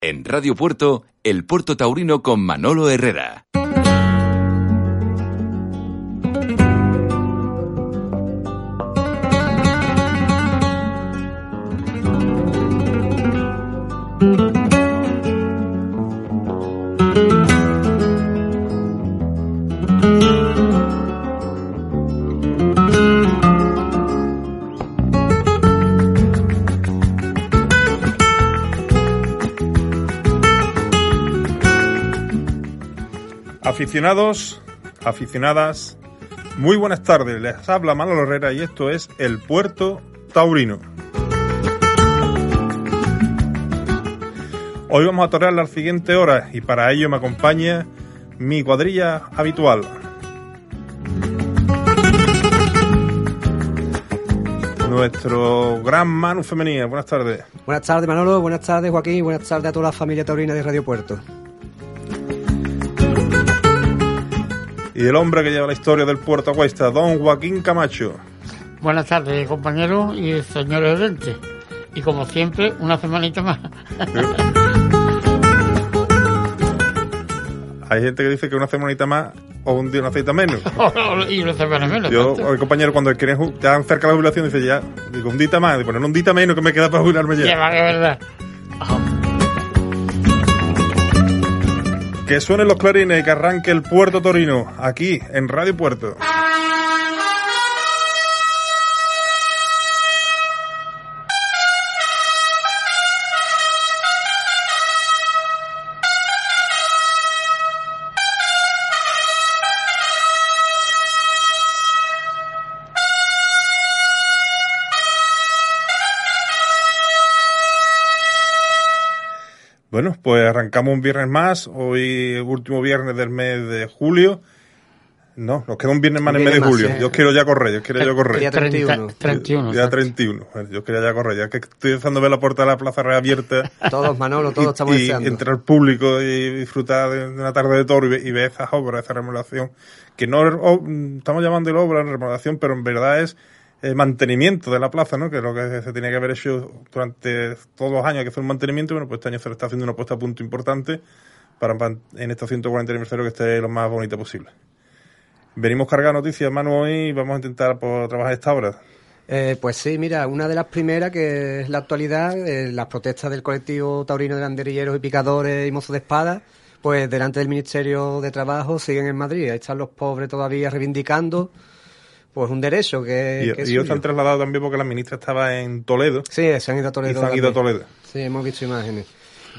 En Radio Puerto, El Puerto Taurino con Manolo Herrera. Aficionados, aficionadas, muy buenas tardes. Les habla Manolo Herrera y esto es El Puerto Taurino. Hoy vamos a torear las siguientes horas y para ello me acompaña mi cuadrilla habitual. Nuestro gran Manu Femenina. Buenas tardes. Buenas tardes, Manolo. Buenas tardes, Joaquín. Buenas tardes a toda la familia taurina de Radio Puerto. Y el hombre que lleva la historia del Puerto Cuesta, don Joaquín Camacho. Buenas tardes, compañeros y señores oyentes. Y como siempre, una semanita más. Hay gente que dice que una semanita más o un día una cita menos. y una semana menos. Yo, el compañero, cuando quieren ya cerca de la jubilación, dice ya, digo, un dita más, digo, poner un dita menos que me queda para jubilarme ya. Ya, vale, verdad. Que suenen los clarines y que arranque el Puerto Torino, aquí, en Radio Puerto. Bueno, pues arrancamos un viernes más, hoy el último viernes del mes de julio. No, nos queda un viernes más en el mes de más, julio. Yo quiero ya correr, yo quiero ya correr. Día 31. 31. Ya exacto. 31. Bueno, Yo quería ya correr, ya que estoy empezando a ver la puerta de la plaza reabierta. Todos, Manolo, todos y, estamos y deseando. entrar al público y disfrutar de una tarde de toro y, y ver esas obras, esa remodelación, que no es o- estamos llamando obra remodelación, pero en verdad es eh, mantenimiento de la plaza, ¿no? Que es lo que se tenía que haber hecho durante todos los años, que fue un mantenimiento, bueno, pues este año se le está haciendo una puesta a punto importante para en estos 140 aniversario que esté lo más bonita posible. Venimos cargados noticias, Manu, hoy y vamos a intentar pues, trabajar esta obra. Eh, pues sí, mira, una de las primeras que es la actualidad, eh, las protestas del colectivo taurino de banderilleros y picadores y mozos de espada, pues delante del Ministerio de Trabajo siguen en Madrid. Ahí están los pobres todavía reivindicando pues un derecho que, Y, que es y ellos se han trasladado también porque la ministra estaba en Toledo Sí, se han ido a y Toledo. se han ido a. Toledo. Sí, hemos visto imágenes.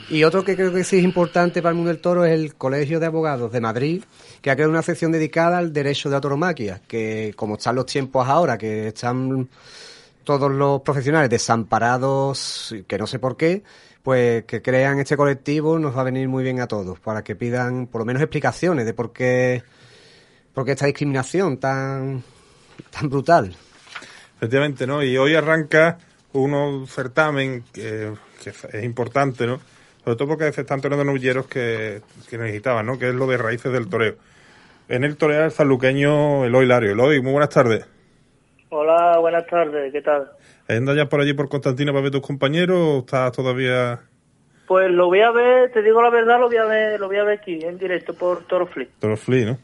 Y otro que creo que sí es importante para el mundo del toro es el Colegio de Abogados de Madrid, que ha creado una sección dedicada al derecho de la que como están los tiempos ahora, que están todos los profesionales desamparados, que no sé por qué, pues que crean este colectivo nos va a venir muy bien a todos, para que pidan por lo menos explicaciones de por qué, por qué esta discriminación tan, tan brutal. Efectivamente, ¿no? Y hoy arranca un certamen que, que es importante, ¿no? Sobre todo porque se están tornando novilleros que, que necesitaban, ¿no? Que es lo de raíces del toreo. En el toreo el sanluqueño Eloy Lario. Eloy, muy buenas tardes. Hola, buenas tardes, ¿qué tal? ¿Andas ya por allí por Constantino para ver tus compañeros o estás todavía Pues lo voy a ver, te digo la verdad, lo voy a ver, lo voy a ver aquí, en directo por Toro Flip. Toro Flea, no?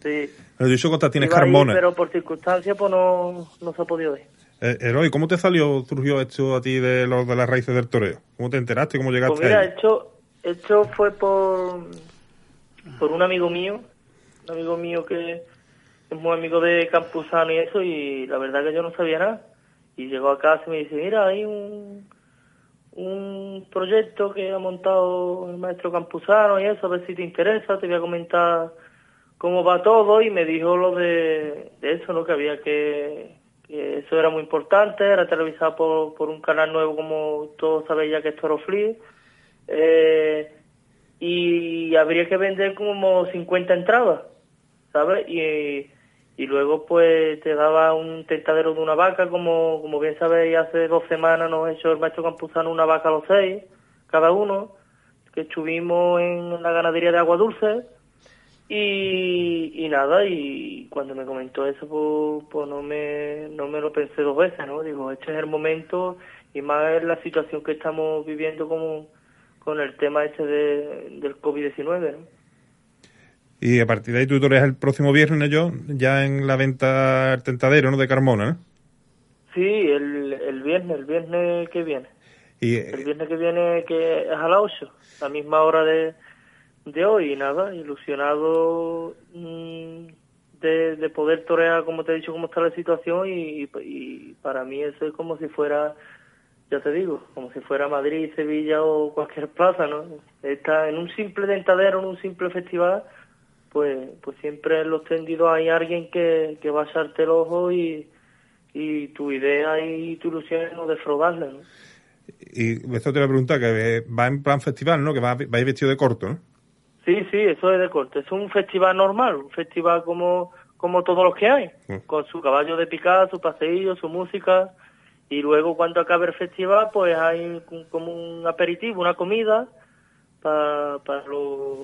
Sí. He dicho Constantino es Iba a ir, Carmona. pero por circunstancias pues no, no se ha podido ir. Eh, Eloy, ¿cómo te salió, surgió esto a ti de, lo, de las raíces del toreo? ¿Cómo te enteraste? ¿Cómo llegaste Pues mira, ahí? esto, esto fue por, por un amigo mío, un amigo mío que es muy amigo de Campuzano y eso, y la verdad que yo no sabía nada. Y llegó a casa y me dice, mira, hay un, un proyecto que ha montado el maestro Campuzano y eso, a ver si te interesa, te voy a comentar cómo va todo, y me dijo lo de, eso, ¿no? Que había que, que eso era muy importante, era televisado por, por un canal nuevo como todos sabéis ya que es Toro Flea, eh, y habría que vender como 50 entradas, ¿sabes? Y, y luego pues te daba un tentadero de una vaca, como, como bien sabéis, hace dos semanas nos hecho el maestro Campuzano una vaca a los seis, cada uno, que estuvimos en la ganadería de agua dulce y, y nada, y cuando me comentó eso, pues, pues no, me, no me lo pensé dos veces, ¿no? Digo, este es el momento y más es la situación que estamos viviendo como con el tema ese de, del COVID-19, ¿no? Y a partir de ahí tú toreas el próximo viernes, yo, ya en la venta al tentadero, ¿no? De Carmona. Sí, el, el viernes, el viernes que viene. Y, El viernes que viene, que es a las 8, la misma hora de, de hoy, y nada, ilusionado mm, de, de poder torear, como te he dicho, cómo está la situación, y, para mí eso es como si fuera, ya te digo, como si fuera Madrid, Sevilla o cualquier plaza, ¿no? Está en un simple dentadero, en un simple festival, pues, pues siempre en los tendidos hay alguien que, que va a echarte el ojo y, y tu idea y tu ilusión es no defraudarle, ¿no? y esto te voy a que va en plan festival, ¿no? Que va, vais vestido de corto, ¿no? Sí, sí, eso es de corte. Es un festival normal, un festival como, como todos los que hay, con su caballo de picar, su paseillo, su música. Y luego cuando acabe el festival, pues hay como un aperitivo, una comida pa- para, lo,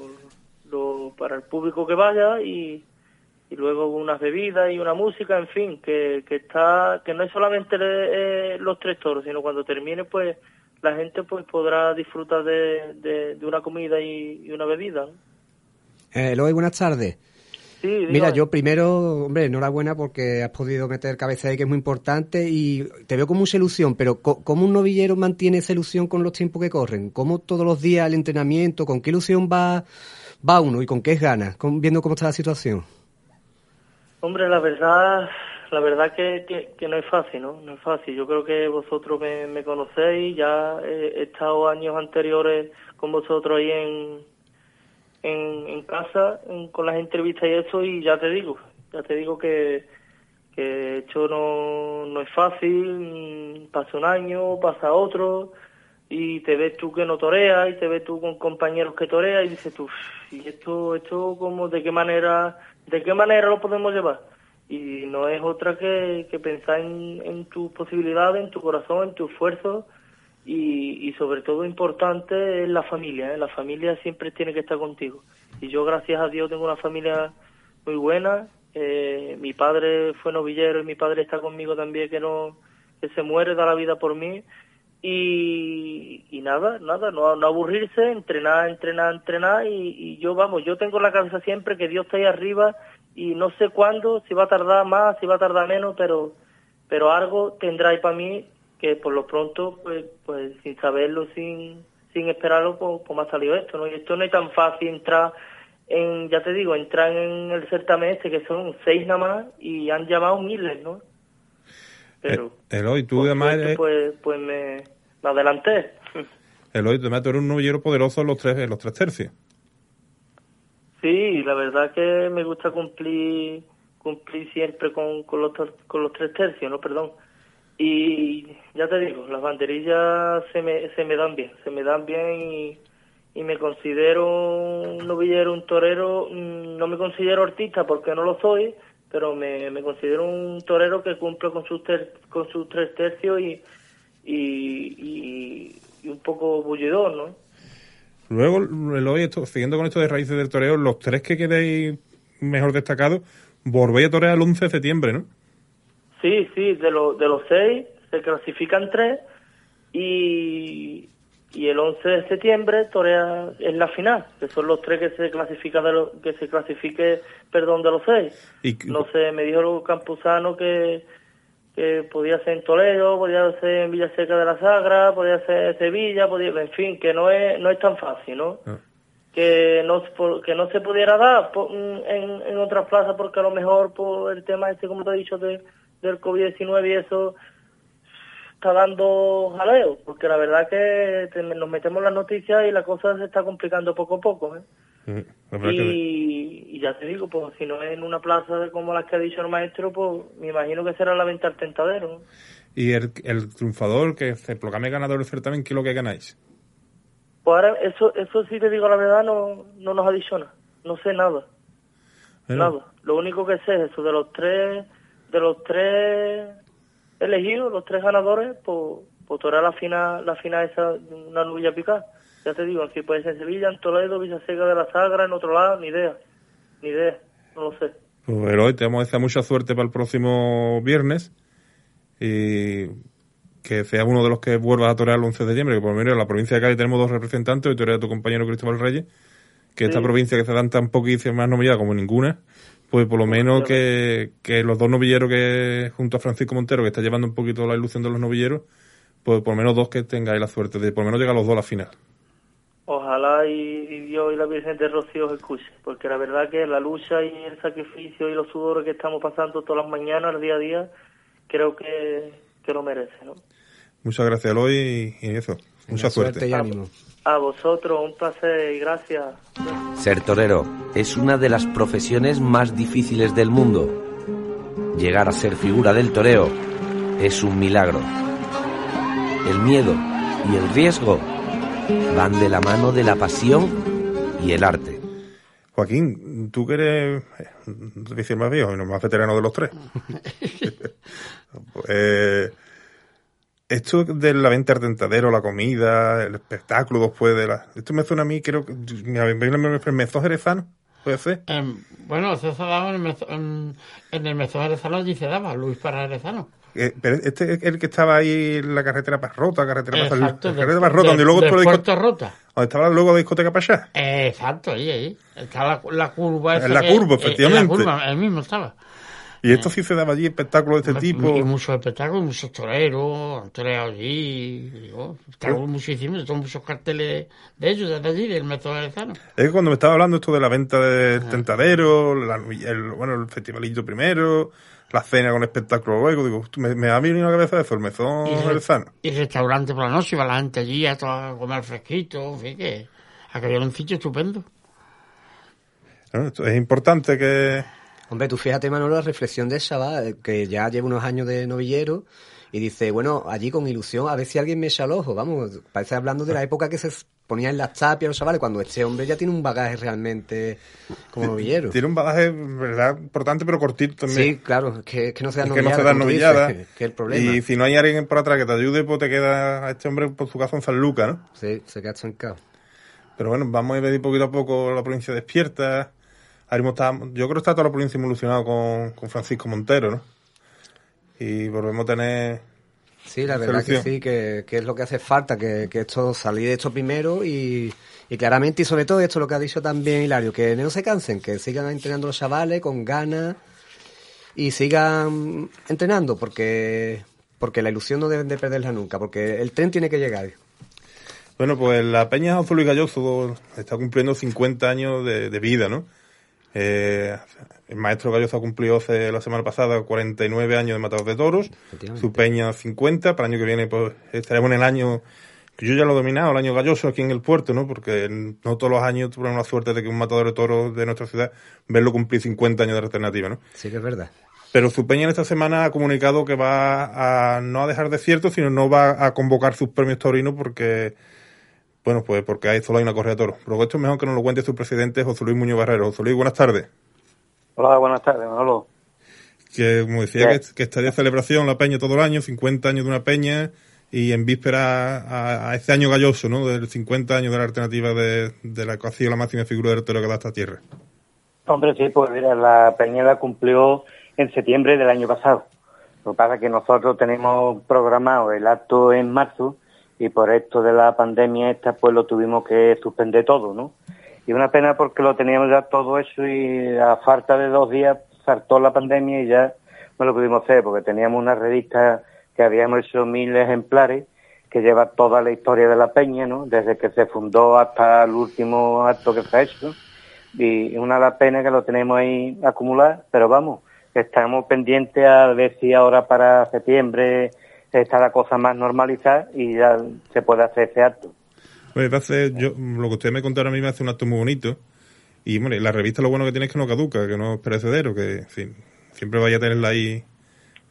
lo- para el público que vaya y, y luego unas bebidas y una música, en fin, que, que está que no es solamente eh, los tres toros, sino cuando termine, pues la gente pues podrá disfrutar de, de, de una comida y, y una bebida. Eh, buenas tardes. Sí, Mira, yo primero, hombre, enhorabuena porque has podido meter cabeza ahí, que es muy importante, y te veo con mucha ilusión, pero ¿cómo un novillero mantiene esa ilusión con los tiempos que corren? ¿Cómo todos los días el entrenamiento, con qué ilusión va, va uno y con qué ganas, con- viendo cómo está la situación? Hombre, la verdad, la verdad que, que, no es fácil, ¿no? No es fácil. Yo creo que vosotros me, conocéis, ya he, estado años anteriores con vosotros ahí en, en, casa con las entrevistas y eso y ya te digo, ya te digo que, que no, no es fácil, mm, pasa un año, pasa otro y te ves tú que no toreas y te ves tú con compañeros que toreas y dices tú, ¿y esto, esto como de qué manera, de qué manera lo podemos llevar? Y no es otra que, que pensar en, en tus posibilidades, en tu corazón, en tu esfuerzo y, y sobre todo importante es la familia, ¿eh? la familia siempre tiene que estar contigo. Y yo gracias a Dios tengo una familia muy buena, eh, mi padre fue novillero y mi padre está conmigo también que no que se muere, da la vida por mí y, y nada, nada, no, no aburrirse, entrenar, entrenar, entrenar y, y yo vamos, yo tengo en la cabeza siempre que Dios está ahí arriba y no sé cuándo, si va a tardar más, si va a tardar menos, pero pero algo tendrá ahí para mí que por lo pronto, pues, pues sin saberlo, sin, sin esperarlo, pues, pues me ha salido esto, ¿no? Y esto no es tan fácil entrar en, ya te digo, entrar en el certamen este, que son seis nada más, y han llamado miles, ¿no? Pero, Eh, Eloy, tú además eres, pues, pues me, me adelanté. Eloy, además tú eres un novillero poderoso en los tres, en los tres tercios. Sí, la verdad que me gusta cumplir cumplir siempre con, los, con los tres tercios, ¿no? Perdón. Y ya te digo, las banderillas se me, se me dan bien, se me dan bien y, me considero un novillero, un torero, mm, no me considero artista porque no lo soy, pero me, considero un torero que cumple con sus, ter- con sus tres tercios y un poco bullidor, ¿no? Luego, Eloy, esto, siguiendo con esto de raíces del toreo, los tres que quedéis mejor destacados, volvéis a torear el 11 de septiembre, ¿no? Sí, sí, de, los de los seis se clasifican tres y, y el 11 de septiembre torea en la final, que son los tres que se clasifica de los, que se clasifique, perdón, de los seis. Y, No sé, me dijo el Campuzano que, que podía ser en Toledo, podía ser en Villaseca de la Sagra, podía ser en Sevilla, podía, en fin, que no es, no es tan fácil, ¿no? Ah. que no que no se pudiera dar por- en, en otras plazas porque a lo mejor por el tema este como te he dicho de, del COVID-19 y eso está dando jaleo porque la verdad que te- nos metemos las noticias y la cosa se está complicando poco a poco ¿eh? Mm, que- y, ya te digo pues si no es en una plaza como las que ha dicho el maestro pues me imagino que será la venta al tentadero ¿no? Y el, el triunfador, que se proclame ganador del certamen, ¿qué es lo que ganáis? Pues ahora, eso, eso sí te digo la verdad, no, no nos nada. No sé nada. Nada. Lo único que sé es eso, de los tres, de los tres elegidos, los tres ganadores, pues, pues torear la final, la final esa, una nubilla picada. Ya te digo, aquí puede ser en Sevilla, en Toledo, Villaseca de la Sagra, en otro lado, ni idea. Ni idea, no lo sé. Pues Eloy, te vamos a desear mucha suerte para el próximo viernes y que sea uno de los que vuelvas a torear el 11 de diciembre, que por lo menos en la provincia de Cádiz tenemos dos representantes, hoy torea tu compañero Cristóbal Reyes, que esta provincia que se dan tan poquísimas más como ninguna, pues por lo menos que, que los dos novilleros que junto a Francisco Montero, que está llevando un poquito la ilusión de los novilleros, pues por lo menos dos que tengáis la suerte de por lo menos llegar los dos a la final. Ojalá y, y Dios y la Virgen de Rocío os escuche, porque la verdad que la lucha y el sacrificio y los sudores que estamos pasando todas las mañanas, día a día, creo que, que lo merece, ¿no? Muchas gracias, Eloy, y, eso, mucha suerte. y ánimo. A vosotros, un placer y gracias. Ser torero es una de las profesiones más difíciles del mundo. Llegar a ser figura del toreo es un milagro. El miedo y el riesgo van de la mano de la pasión y el arte. Joaquín, tú que eres eh, decir más viejo y no más veterano de los tres. Pues, esto de la venta al tentadero, la comida, el espectáculo después de la... Esto me suena a mí, creo que... El mezzo jerezano, puede ser. Em, bueno, eso se daba en el, mezo, en, en el mesón jerezano, allí se daba, Luis para jerezano. Eh, pero este es el que estaba ahí en la carretera carretera para Exacto, la de- carretera Parrota, de- donde luego de estuvo la disco- Puerto Rota. donde estaba luego la discoteca para allá. Exacto, ahí, ahí. Está la, la curva. En la que- curva, eh, efectivamente. En la curva, el mismo estaba. Y esto sí se daba allí, espectáculos de este tipo. Y muchos espectáculos, muchos toreros, han toreado allí. Digo, espectáculos muchísimos, son muchos carteles de ellos, desde allí, del método jerezano. Es que cuando me estaba hablando esto de la venta del tentadero, la- el, bueno, el festivalillo primero, la cena con espectáculo luego, digo, me, me ha venido a la cabeza eso, el mesón Y, y restaurante por la noche, iba la gente allí a, comer fresquito, en fin, que aquello era un sitio estupendo. Bueno, es importante que... Hombre, tú fíjate, Manolo, la reflexión del chaval, eh, que ya lleva unos años de novillero, y dice, bueno, allí con ilusión, a ver si alguien me echa el ojo, vamos, parece hablando de la época que se ponía en las tapias los chavales, cuando este hombre ya tiene un bagaje realmente como novillero. Tiene un bagaje, verdad, importante, pero cortito también. Sí, claro, que, que no se da Es que no novillada, se novilladas. dices, que el problema. Y si no hay alguien por atrás que te ayude, pues te queda a este hombre por su caso en San Lucas, ¿no? Sí, se queda estancado. Pero bueno, vamos a ver poquito a poco la provincia despierta. Ahora mismo está, yo creo que está toda la provincia involucionada con, con Francisco Montero, ¿no? Y volvemos a tener... Sí, la verdad Solución. que sí, que, que es lo que hace falta, que, que esto salir de esto primero y, y claramente y sobre todo esto lo que ha dicho también Hilario, que no se cansen, que sigan entrenando los chavales con ganas y sigan entrenando porque porque la ilusión no deben de perderla nunca, porque el tren tiene que llegar. Bueno, pues la Peña Azul y Galloso está cumpliendo 50 años de, de vida, ¿no? Eh, el maestro Galloso ha cumplido hace la semana pasada 49 años de matados de toros, su Peña 50, para el año que viene pues estaremos en el año que yo ya lo he dominado, el año Galloso aquí en el puerto, ¿no? Porque no todos los años tuvimos la suerte de que un matador de toros de nuestra ciudad verlo cumplir 50 años de alternativa, ¿no? Sí que es verdad. Pero Zupeña en esta semana ha comunicado que va a no a dejar de cierto, sino no va a convocar sus premios taurinos porque, bueno, pues porque hay solo hay una correa de toros. Pero esto es mejor que nos lo cuente su presidente José Luis Muñoz Barrero. José Luis, buenas tardes. Hola, buenas tardes, Manolo. Que, como decía, que, que estaría celebración la peña todo el año, 50 años de una peña, y en víspera a, a este año galloso, ¿no? Del 50 años de la alternativa de, de la que ha sido la máxima figura del toro que da esta tierra. Hombre, sí, pues mira, la Peñera cumplió en septiembre del año pasado. Lo que pasa es que nosotros tenemos programado el acto en marzo y por esto de la pandemia esta pues lo tuvimos que suspender todo, ¿no? Y una pena porque lo teníamos ya todo hecho y a falta de dos días saltó la pandemia y ya no lo pudimos hacer porque teníamos una revista que habíamos hecho mil ejemplares que lleva toda la historia de la peña, ¿no? Desde que se fundó hasta el último acto que se ha hecho y una la pena que lo tenemos ahí acumular, pero vamos, estamos pendientes a ver si ahora para septiembre está la cosa más normalizada y ya se puede hacer ese acto. Pues va a ser- yo, lo que usted me contaron a mí me hace un acto muy bonito. Y bueno, la revista lo bueno que tiene es que no caduca, que no es perecedero, que en fin, siempre vaya a tenerla ahí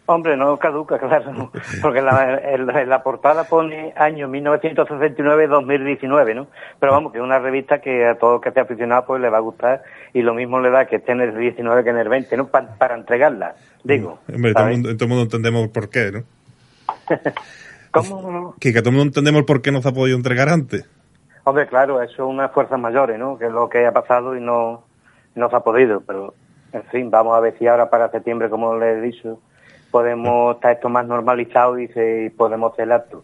Hombre, no caduca, claro, porque la, en, la, portada pone año 1969-2019, ¿no? Pero vamos, que es una revista que a todos los que esté aficionado pues le va a gustar y lo mismo le da que esté en el 19 que en el 20, ¿no? Pa- para entregarla, digo. Hombre, todo el todo el mundo entendemos por qué, ¿no? ¿Cómo? Que, que todo el mundo entendemos por qué no se ha podido entregar antes. Hombre, claro, eso es unas fuerzas mayores, ¿no? Que es lo que ha pasado y no, no se ha podido, pero en fin, vamos a ver si ahora para septiembre, como le he dicho, podemos estar esto más normalizado y, se, y podemos hacer el acto.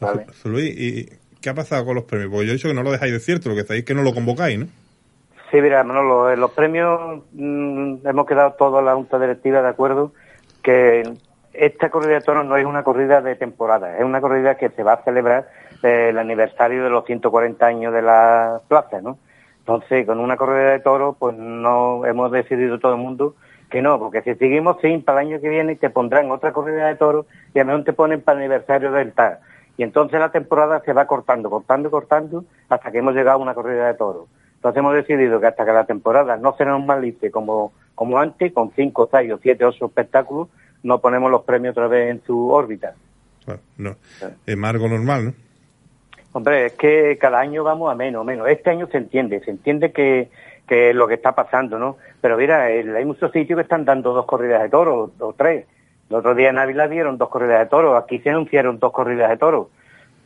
¿vale? Luis, ¿y qué ha pasado con los premios? Porque yo he dicho que no lo dejáis de cierto, lo que decís es que no lo convocáis, ¿no? Sí, mira, Manolo, los premios mm, hemos quedado toda la Junta Directiva de acuerdo que esta corrida de toros no es una corrida de temporada, es una corrida que se va a celebrar eh, el aniversario de los 140 años de la plaza, ¿no? Entonces, con una corrida de toros, pues no hemos decidido todo el mundo que no, porque si seguimos sin para el año que viene te pondrán otra corrida de toros y a mejor te ponen para el aniversario del TAR. Y entonces la temporada se va cortando, cortando, cortando, hasta que hemos llegado a una corrida de toros. Entonces hemos decidido que hasta que la temporada no se nos malice como, como antes, con cinco, seis o siete, ocho espectáculos, no ponemos los premios otra vez en su órbita. Bueno, no. Es más algo normal, ¿no? Hombre, es que cada año vamos a menos, menos. Este año se entiende, se entiende que, que es lo que está pasando, ¿no? Pero mira, hay muchos sitios que están dando dos corridas de toros, o tres. El otro día en Ávila dieron dos corridas de toros, aquí se anunciaron dos corridas de toros,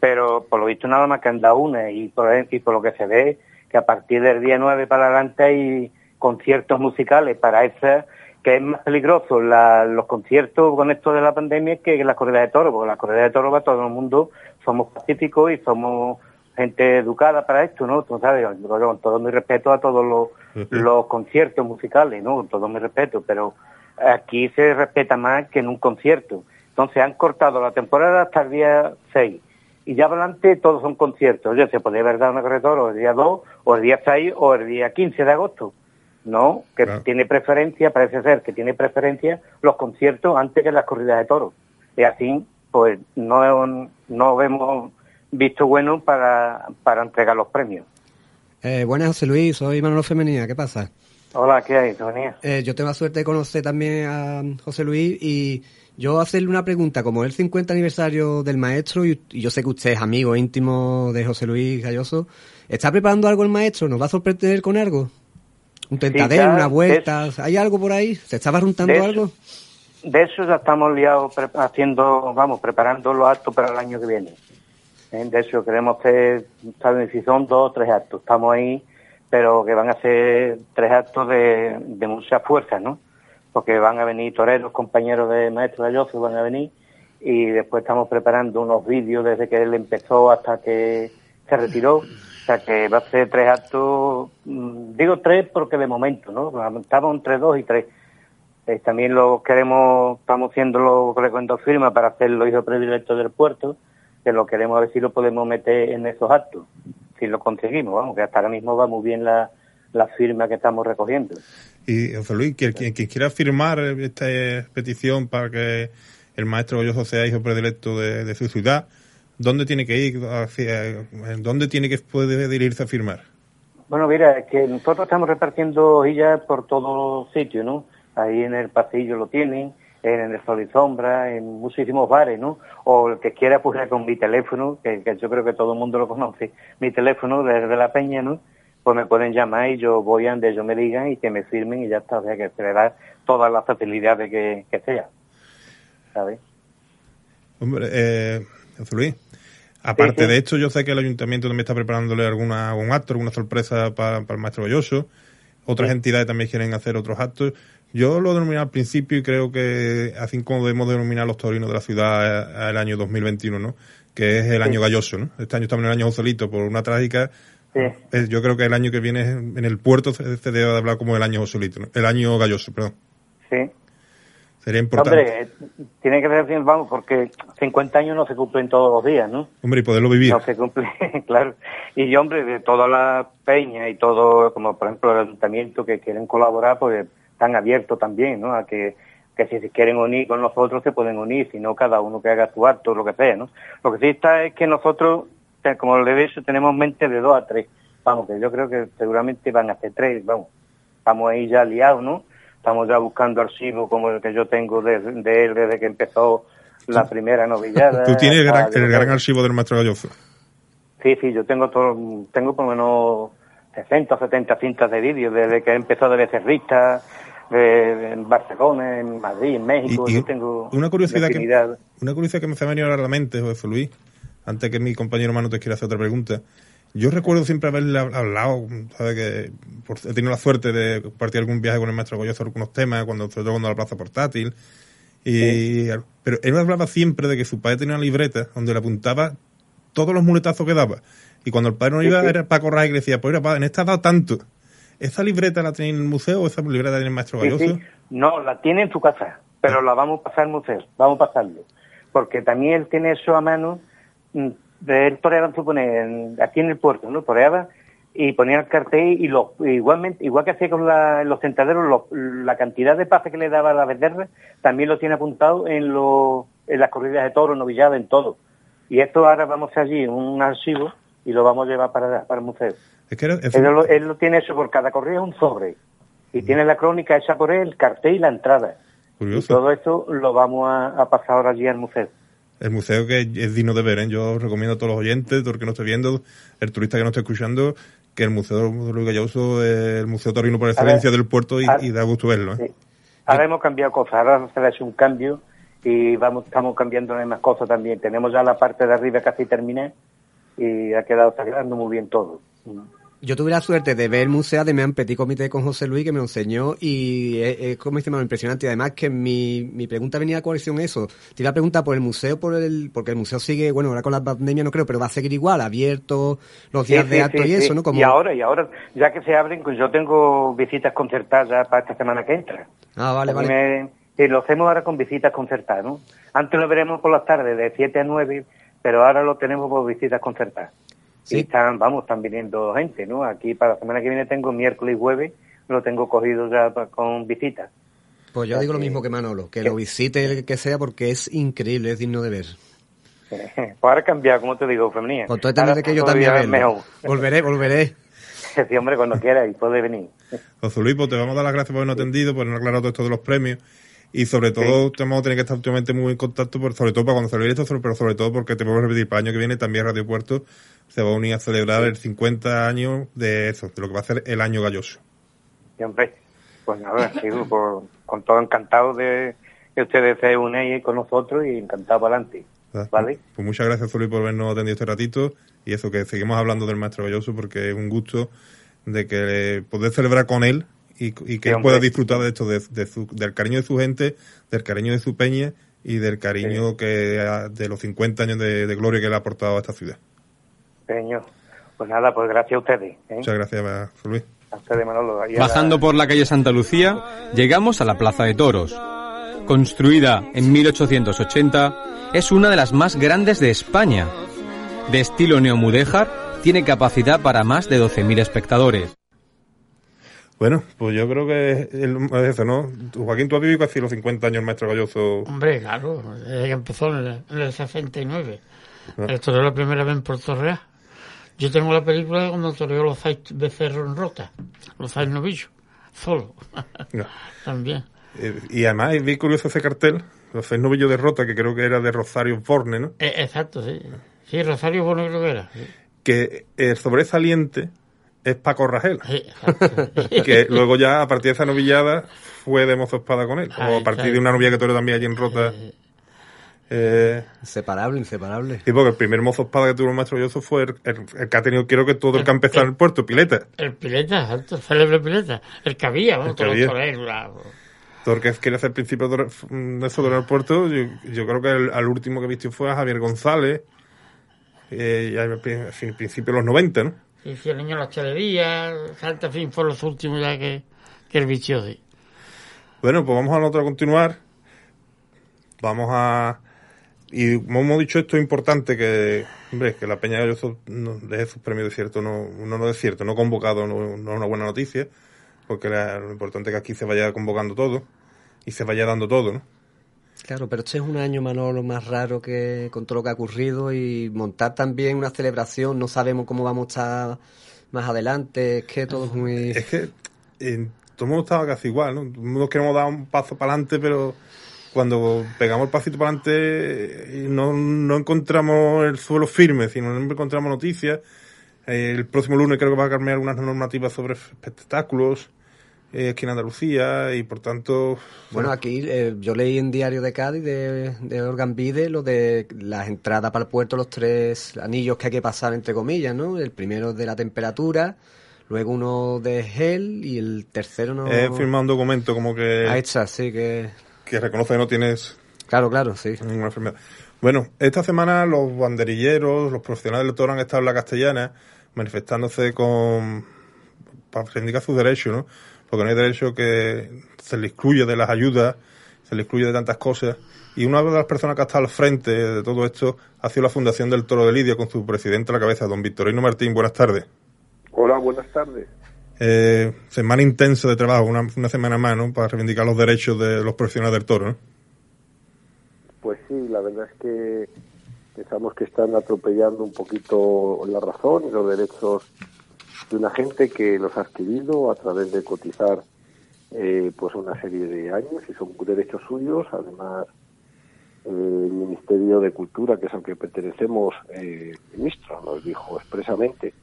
pero por lo visto nada más que han dado una, y por, y por lo que se ve, que a partir del día 9 para adelante hay conciertos musicales para esa, que es más peligroso la- los conciertos con esto de la pandemia que las corridas de toros, porque las corridas de toros va todo el mundo, somos pacíficos y somos gente educada para esto, ¿no? Tú sabes, yo- con todo mi respeto a todos los, los conciertos musicales, ¿no? Con todo mi respeto, pero aquí se respeta más que en un concierto. Entonces han cortado la temporada hasta el día 6 y ya adelante todos son conciertos. Oye, se podría haber dado una corrida de toros el día 2 o el día 6 o el día 15 de agosto. No, que Claro. tiene preferencia, parece ser que tiene preferencia los conciertos antes que las corridas de toros. Y así, pues no, no hemos visto bueno para, para entregar los premios. Eh, buenas, José Luis, soy Manolo Femenina, ¿qué pasa? Hola, ¿qué hay, Sonia? Eh, yo tengo la suerte de conocer también a José Luis y yo hacerle una pregunta, como es el 50 aniversario del maestro y, y yo sé que usted es amigo íntimo de José Luis Galloso, ¿está preparando algo el maestro? ¿Nos va a sorprender con algo? ¿Un tentadero, una vuelta? es- ¿Hay algo por ahí? ¿Se de eso- algo? De eso ya estamos liados haciendo, vamos, preparando los actos para el año que viene. ¿Eh? De eso queremos hacer, saben si son dos o tres actos. Estamos ahí, pero que van a ser tres actos de, de mucha fuerza, ¿no? Porque van a venir toreros, compañeros de Maestro Galloso, van a venir, y después estamos preparando unos vídeos desde que él empezó hasta que se retiró. O sea que va a ser tres actos, mm, digo tres porque de momento, ¿no? Estamos entre dos y tres. Eh, también lo queremos, estamos haciendo lo recomiendo firma para hacerlo hijo predilecto del puerto, que lo queremos a ver si lo podemos meter en esos actos, si lo conseguimos, vamos, que hasta ahora mismo va muy bien la, la firma que estamos recogiendo. Y José Luis, quien, quiera firmar esta petición para que el maestro Galloso sea hijo predilecto de su ciudad, ¿dónde tiene que ir? Hacia, ¿En ¿Dónde tiene que puede dirigirse a firmar? Bueno, mira, es que nosotros estamos repartiendo hojillas por todos sitios, ¿no? Ahí en el pasillo lo tienen, en el Sol y Sombra, en muchísimos bares, ¿no? O el que quiera, pues con mi teléfono, que, que yo creo que todo el mundo lo conoce, mi teléfono desde la peña, ¿no? Pues me pueden llamar y yo voy a donde ellos me digan y que me firmen y ya está, o sea que se le da todas las facilidades que, que sea, ¿sabes? Hombre, eh, José Luis, aparte Sí, sí. de esto, yo sé que el ayuntamiento también está preparándole alguna, algún acto, alguna sorpresa para, para el maestro Galloso. Otras entidades también quieren hacer otros actos. Yo lo denominé al principio y creo que así como debemos denominar los taurinos de la ciudad eh, el año 2021, ¿no? Que es el año galloso, ¿no? Este año estamos en el año Joselito por una trágica. Sí. Eh, Yo creo que el año que viene en el puerto se, se debe de hablar como el año Joselito, ¿no? El año galloso, perdón. Sí. Sería importante. Hombre, eh, tiene que ser bien, vamos, porque 50 años no se cumplen todos los días, ¿no? Hombre, y poderlo vivir. No se cumple, claro. Y hombre, de toda la peña y todo, como por ejemplo el ayuntamiento que quieren colaborar, pues están abiertos también, ¿no? A que, que si se quieren unir con nosotros se pueden unir, si no cada uno que haga su acto, lo que sea, ¿no? Lo que sí está es que nosotros, como le he dicho, tenemos mente de dos a tres. Vamos, que yo creo que seguramente van a ser tres, vamos. Estamos ahí ya liados, ¿no? Estamos ya buscando archivos como el que yo tengo de, de él desde que empezó la primera novillada. Tú tienes el gran, hasta- el gran archivo del maestro Galloso. Sí, sí, yo tengo todo, tengo por lo menos 60 o 70 cintas de vídeos desde que empezó de becerrista, de, de- en Barcelona, en Madrid, en México. Y- y yo tengo una curiosidad que una curiosidad que me se ha venido ahora a la mente, José Luis, antes que mi compañero Manu te quiera hacer otra pregunta. Yo recuerdo siempre haberle hab- hablado, ¿sabes? Que por- he tenido la suerte de compartir algún viaje con el maestro Goyo sobre algunos temas, cuando, sobre todo cuando la plaza portátil. Y, Pero él me hablaba siempre de que su padre tenía una libreta donde le apuntaba todos los muletazos que daba. Y cuando el padre no Sí, iba, sí. era Paco Ray que le decía, pues mira, padre, en esta ha dado tanto. ¿Esa libreta la tenéis en el museo o esa libreta la tiene el maestro Sí, Galloso? sí. No, la tiene en su casa, pero la vamos a pasar al museo, vamos a pasarlo. Porque también él tiene eso a mano, mm, él toreaba, supone, en- aquí en el puerto, ¿no? Toreaba y ponía el cartel y lo, igualmente, igual que hacía con la- en los sentaderos, lo- la cantidad de pases que le daba a la becerra, también lo tiene apuntado en, lo- en las corridas de toros, novilladas, en todo. Y esto ahora vamos allí un archivo y lo vamos a llevar para, para el museo. Es que era- Él lo, él lo tiene eso por cada corrida es un sobre. Y tiene la crónica hecha por él, el cartel y la entrada. Y curioso. todo esto lo vamos a, a pasar ahora allí al museo. El museo que es digno de ver, ¿eh? yo recomiendo a todos los oyentes, todo el que no esté viendo, el turista que no esté escuchando, que el Museo de Luis Galloso es el Museo Torino por excelencia del puerto y, da gusto verlo. ¿eh? Sí. Ahora hemos cambiado cosas, ahora se le ha hecho un cambio y vamos estamos cambiando más cosas también. Tenemos ya la parte de arriba casi terminada y ha quedado, está quedando muy bien todo. Yo tuve la suerte de ver el museo de Mean Petit Comité con José Luis que me lo enseñó y es, es como Manuel, impresionante. Y además que mi, mi pregunta venía a colección eso. Te iba a preguntar por el museo, por el, porque el museo sigue, bueno, ahora con la pandemia no creo, pero va a seguir igual, abierto los días Sí, de sí, acto sí, y eso, ¿no? Como, Y ahora, y ahora, ya que se abren, pues yo tengo visitas concertadas ya para esta semana que entra. Ah, vale, vale. me- y lo hacemos ahora con visitas concertadas, ¿no? Antes lo veremos por las tardes, de 7 a 9, pero ahora lo tenemos por visitas concertadas. Sí. Y están, vamos, están viniendo gente, ¿no? Aquí para la semana que viene tengo miércoles y jueves, lo tengo cogido ya con visitas. Pues yo digo lo mismo que Manolo, que que- lo visite el que sea porque es increíble, es digno de ver. Pues ahora cambiado, como te digo, femenina. Con todo de que yo también verlo. mejor. Volveré, volveré. Sí, hombre, cuando quiera y puede venir. José Luis, pues te vamos a dar las gracias por habernos atendido, por habernos aclarado todo esto de los premios. Y sobre todo, te vamos a tener que estar últimamente muy en contacto, por, sobre todo para cuando celebre esto, pero sobre todo porque te puedo repetir, para el año que viene también Radio Puerto se va a unir a celebrar el 50 años de eso, de lo que va a ser el año galloso. Siempre. Pues nada, sigo por- con todo encantado de que ustedes se unen con nosotros y encantado para adelante. ¿verdad? ¿Vale? Pues muchas gracias, Luis, por habernos atendido este ratito. Y eso, que seguimos hablando del maestro galloso porque es un gusto de que poder celebrar con él y, y que Sí, él pueda disfrutar de esto, de, de su- del cariño de su gente, del cariño de su peña y del cariño que ha- de los 50 años de, de gloria que le ha aportado a esta ciudad. Señor. Pues nada, pues gracias a ustedes. ¿eh? Muchas gracias, Luis. A ustedes, Manolo. Bajando la- por la calle Santa Lucía, llegamos a la Plaza de Toros. Construida en 1880, es una de las más grandes de España. De estilo neomudéjar, tiene capacidad para más de 12.000 espectadores. Bueno, pues yo creo que es el- es eso, ¿no? Joaquín, tú has vivido casi los 50 años maestro galloso. Hombre, claro, desde que empezó en el, el 69. Ah. El toreó la primera vez en Puerto Real. Yo tengo la película de cuando toreó los seis becerros en rota, los seis novillos, solo. No. También. Eh, Y además bien curioso ese cartel, los seis novillos de Rota, que creo que era de Rosario Borne, ¿no? Eh, exacto, sí. Sí, Rosario Bono creo que era. Sí, Que el sobresaliente es Paco exacto. que luego ya a partir de esa novillada fue de mozo espada con él, o a partir de una novilla que tuvo también allí en Rota. Eh, Inseparable, inseparable. sí, porque el primer mozo espada que tuvo el maestro Galloso fue el, el- el que ha tenido, creo que todo el que ha empezado en el puerto, Pileta. El pileta, exacto, el célebre pileta. El que había, ¿no? El que Todos había. Todo el que quiere hacer principio de de eso del puerto, yo, yo creo que el, al último que vistió fue a Javier González, eh, ya en fin, fin- principio de los 90, ¿no? El niño de la hostelería, Santa Fin fue los últimos ya que, que el bicho, sí. Bueno, pues vamos a nosotros a continuar. Vamos a... Y como hemos dicho, esto es importante que, hombre, que la Peña Galloso no deje sus premios de cierto, no, no, no de cierto, no convocado, no, no es una buena noticia, porque la- lo importante es que aquí se vaya convocando todo y se vaya dando todo, ¿no? Claro, pero este es un año, Manolo, más raro que con todo lo que ha ocurrido y montar también una celebración, no sabemos cómo vamos a estar más adelante, es que todo es muy... Es que eh, todo el mundo estaba casi igual, ¿no? Nos queremos dar un paso para adelante, pero cuando pegamos el pasito para adelante no, no encontramos el suelo firme, sino no encontramos noticias. Eh, el próximo lunes creo que va a cambiar algunas normativas sobre espectáculos eh, aquí en Andalucía y por tanto... Bueno, aquí eh, yo leí en Diario de Cádiz de, de Organ Vide lo de las entradas para el puerto, los tres anillos que hay que pasar entre comillas, ¿no? El primero de la temperatura, luego uno de gel y el tercero no... He firmado un documento como que... Ah, hecha, sí, que... Que reconoce que no tienes... Claro, claro, sí. Ninguna enfermedad. Bueno, esta semana los banderilleros, los profesionales del toro han estado en la castellana manifestándose con para reivindicar sus derechos, ¿no? Porque no hay derecho que se le excluye de las ayudas, se le excluye de tantas cosas. Y una de las personas que ha estado al frente de todo esto ha sido la Fundación del Toro de Lidia, con su presidente a la cabeza, don Victorino Martín. Buenas tardes. Hola, buenas tardes. Eh, semana intensa de trabajo, una, semana más, ¿no? Para reivindicar los derechos de los profesionales del toro, ¿no? Pues sí, la verdad es que pensamos que están atropellando un poquito la razón y los derechos de una gente que los ha adquirido a través de cotizar eh, pues una serie de años y son derechos suyos. Además, eh, el Ministerio de Cultura, que es al que pertenecemos, eh, ministro nos dijo expresamente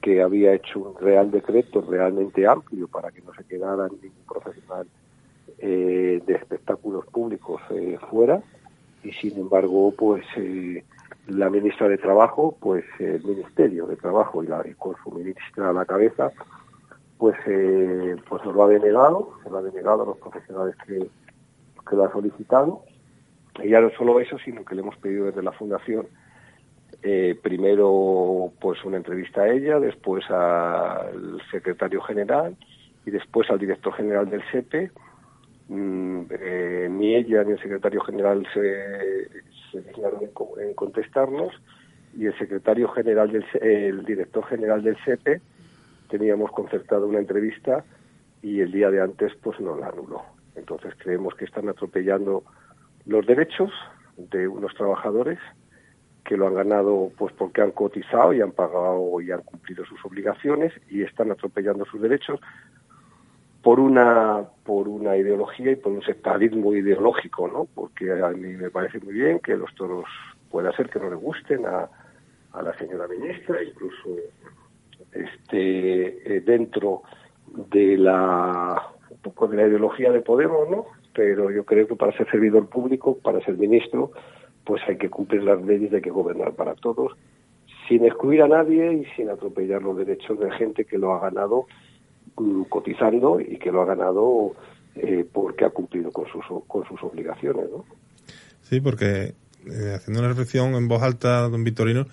que había hecho un real decreto realmente amplio para que no se quedara ningún profesional de espectáculos públicos fuera y sin embargo pues la ministra de Trabajo, pues el Ministerio de Trabajo y, la, con su ministra a la cabeza, pues eh, pues nos lo ha denegado, se lo ha denegado a los profesionales que, que lo han solicitado. Y ya no solo eso, sino que le hemos pedido desde la Fundación eh, primero pues una entrevista a ella, después al secretario general y después al director general del SEPE. Mm, eh, ni ella ni el secretario general se, se en, contestarnos y el secretario general del el director general del SEPE teníamos concertado una entrevista y el día de antes pues no la anuló. Entonces creemos que están atropellando los derechos de unos trabajadores que lo han ganado pues porque han cotizado y han pagado y han cumplido sus obligaciones y están atropellando sus derechos por una por una ideología y por un sectarismo ideológico, ¿no? Porque a mí me parece muy bien que los toros pueda ser que no le gusten a, a la señora ministra, incluso este eh, dentro de la un poco de la ideología de Podemos, ¿no? Pero yo creo que para ser servidor público, para ser ministro, pues hay que cumplir las leyes, hay que gobernar para todos, sin excluir a nadie y sin atropellar los derechos de gente que lo ha ganado cotizando y que lo ha ganado eh, porque ha cumplido con sus, con sus obligaciones. ¿no? Sí, porque eh, haciendo una reflexión en voz alta, don Victorino,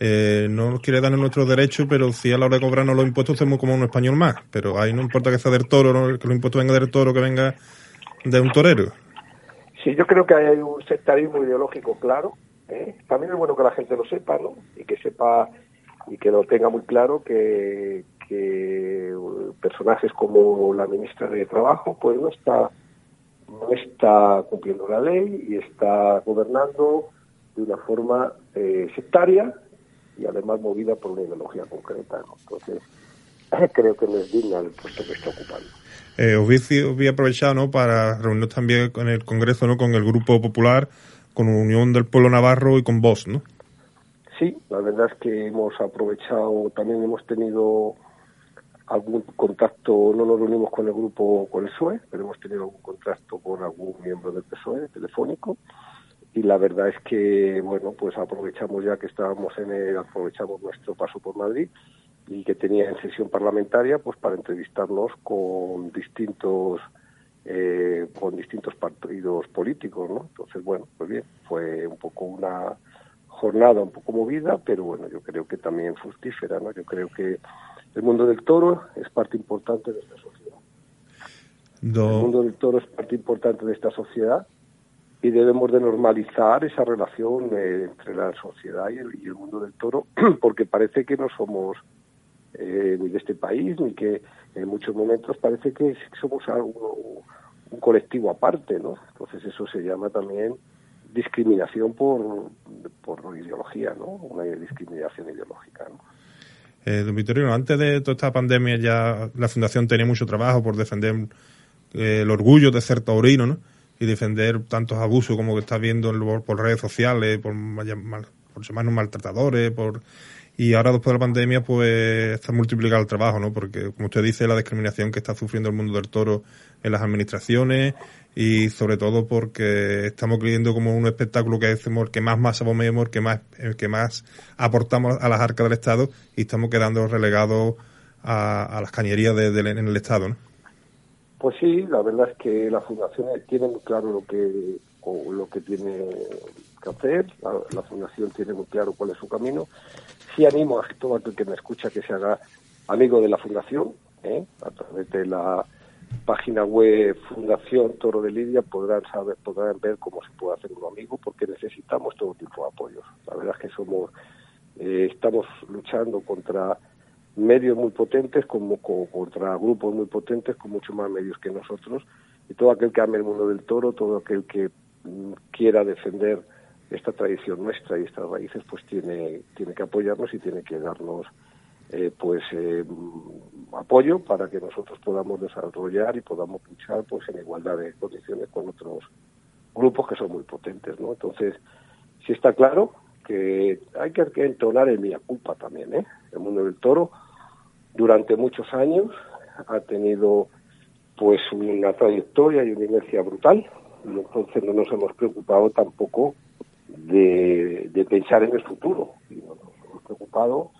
eh, no nos quiere darnos nuestros derechos, pero sí a la hora de cobrarnos los impuestos somos como un español más. Pero ahí no importa que sea del toro, que los impuestos vengan del toro, que venga de un torero. Sí, yo creo que hay un sectarismo ideológico claro. También es bueno que la gente lo sepa, ¿no? Y que sepa y que lo tenga muy claro que, que personajes como la ministra de Trabajo pues no está no está cumpliendo la ley y está gobernando de una forma eh, sectaria y además movida por una ideología concreta. Entonces, creo que no es digna el puesto que está ocupando. Eh, os, aprovechado ¿no? para reunirnos también con el Congreso, ¿no? con el Grupo Popular, con Unión del Pueblo Navarro y con vos, ¿no? Sí, la verdad es que hemos aprovechado, también hemos tenido algún contacto, no nos reunimos con el grupo, con el PSOE, pero hemos tenido algún contacto con algún miembro del PSOE telefónico y la verdad es que, bueno, pues aprovechamos ya que estábamos en el, aprovechamos nuestro paso por Madrid y que tenía en sesión parlamentaria, pues para entrevistarnos con distintos eh, con distintos partidos políticos, ¿no? Entonces, bueno, pues bien, fue un poco una jornada un poco movida, pero bueno, yo creo que también fructífera, ¿no? Yo creo que el mundo del toro es parte importante de esta sociedad. El mundo del toro es parte importante de esta sociedad y debemos de normalizar esa relación eh, entre la sociedad y el, mundo del toro, porque parece que no somos eh, ni de este país, ni que en muchos momentos parece que somos algo, un colectivo aparte, ¿no? Entonces eso se llama también discriminación por, por ideología, ¿no? Una discriminación ideológica, ¿no? Eh, don Vitorino, antes de toda esta pandemia ya la Fundación tenía mucho trabajo por defender eh, el orgullo de ser taurino, ¿no? Y defender tantos abusos como que está viendo en- por, redes sociales, por, por llamarnos maltratadores, por y ahora después de la pandemia pues está multiplicado el trabajo, ¿no? Porque como usted dice, la discriminación que está sufriendo el mundo del toro en las administraciones y sobre todo porque estamos creyendo como un espectáculo que hacemos que más masa movemos, que más que más aportamos a las arcas del Estado y estamos quedando relegados a, a las cañerías de- en el Estado, ¿no? Pues sí, la verdad es que la fundación tiene muy claro lo que lo que tiene que hacer, la, la fundación tiene muy claro cuál es su camino. Sí animo a todo aquel que me escucha que se haga amigo de la fundación, ¿eh? a través de la página web Fundación Toro de Lidia podrán saber, podrán ver cómo se puede hacer un amigo, porque necesitamos todo tipo de apoyos. La verdad es que somos, eh, estamos luchando contra medios muy potentes como co- contra grupos muy potentes con mucho más medios que nosotros y todo aquel que ame el mundo del toro, todo aquel que mm, quiera defender esta tradición nuestra y estas raíces, pues tiene tiene que apoyarnos y tiene que darnos eh, pues eh, mm, apoyo para que nosotros podamos desarrollar y podamos luchar pues en igualdad de condiciones con otros grupos que son muy potentes, ¿no? Entonces, sí está claro que hay que, entonar el mía culpa también, ¿eh? El mundo del toro durante muchos años ha tenido pues una trayectoria y una inercia brutal y entonces no nos hemos preocupado tampoco de, pensar en el futuro nos preocupado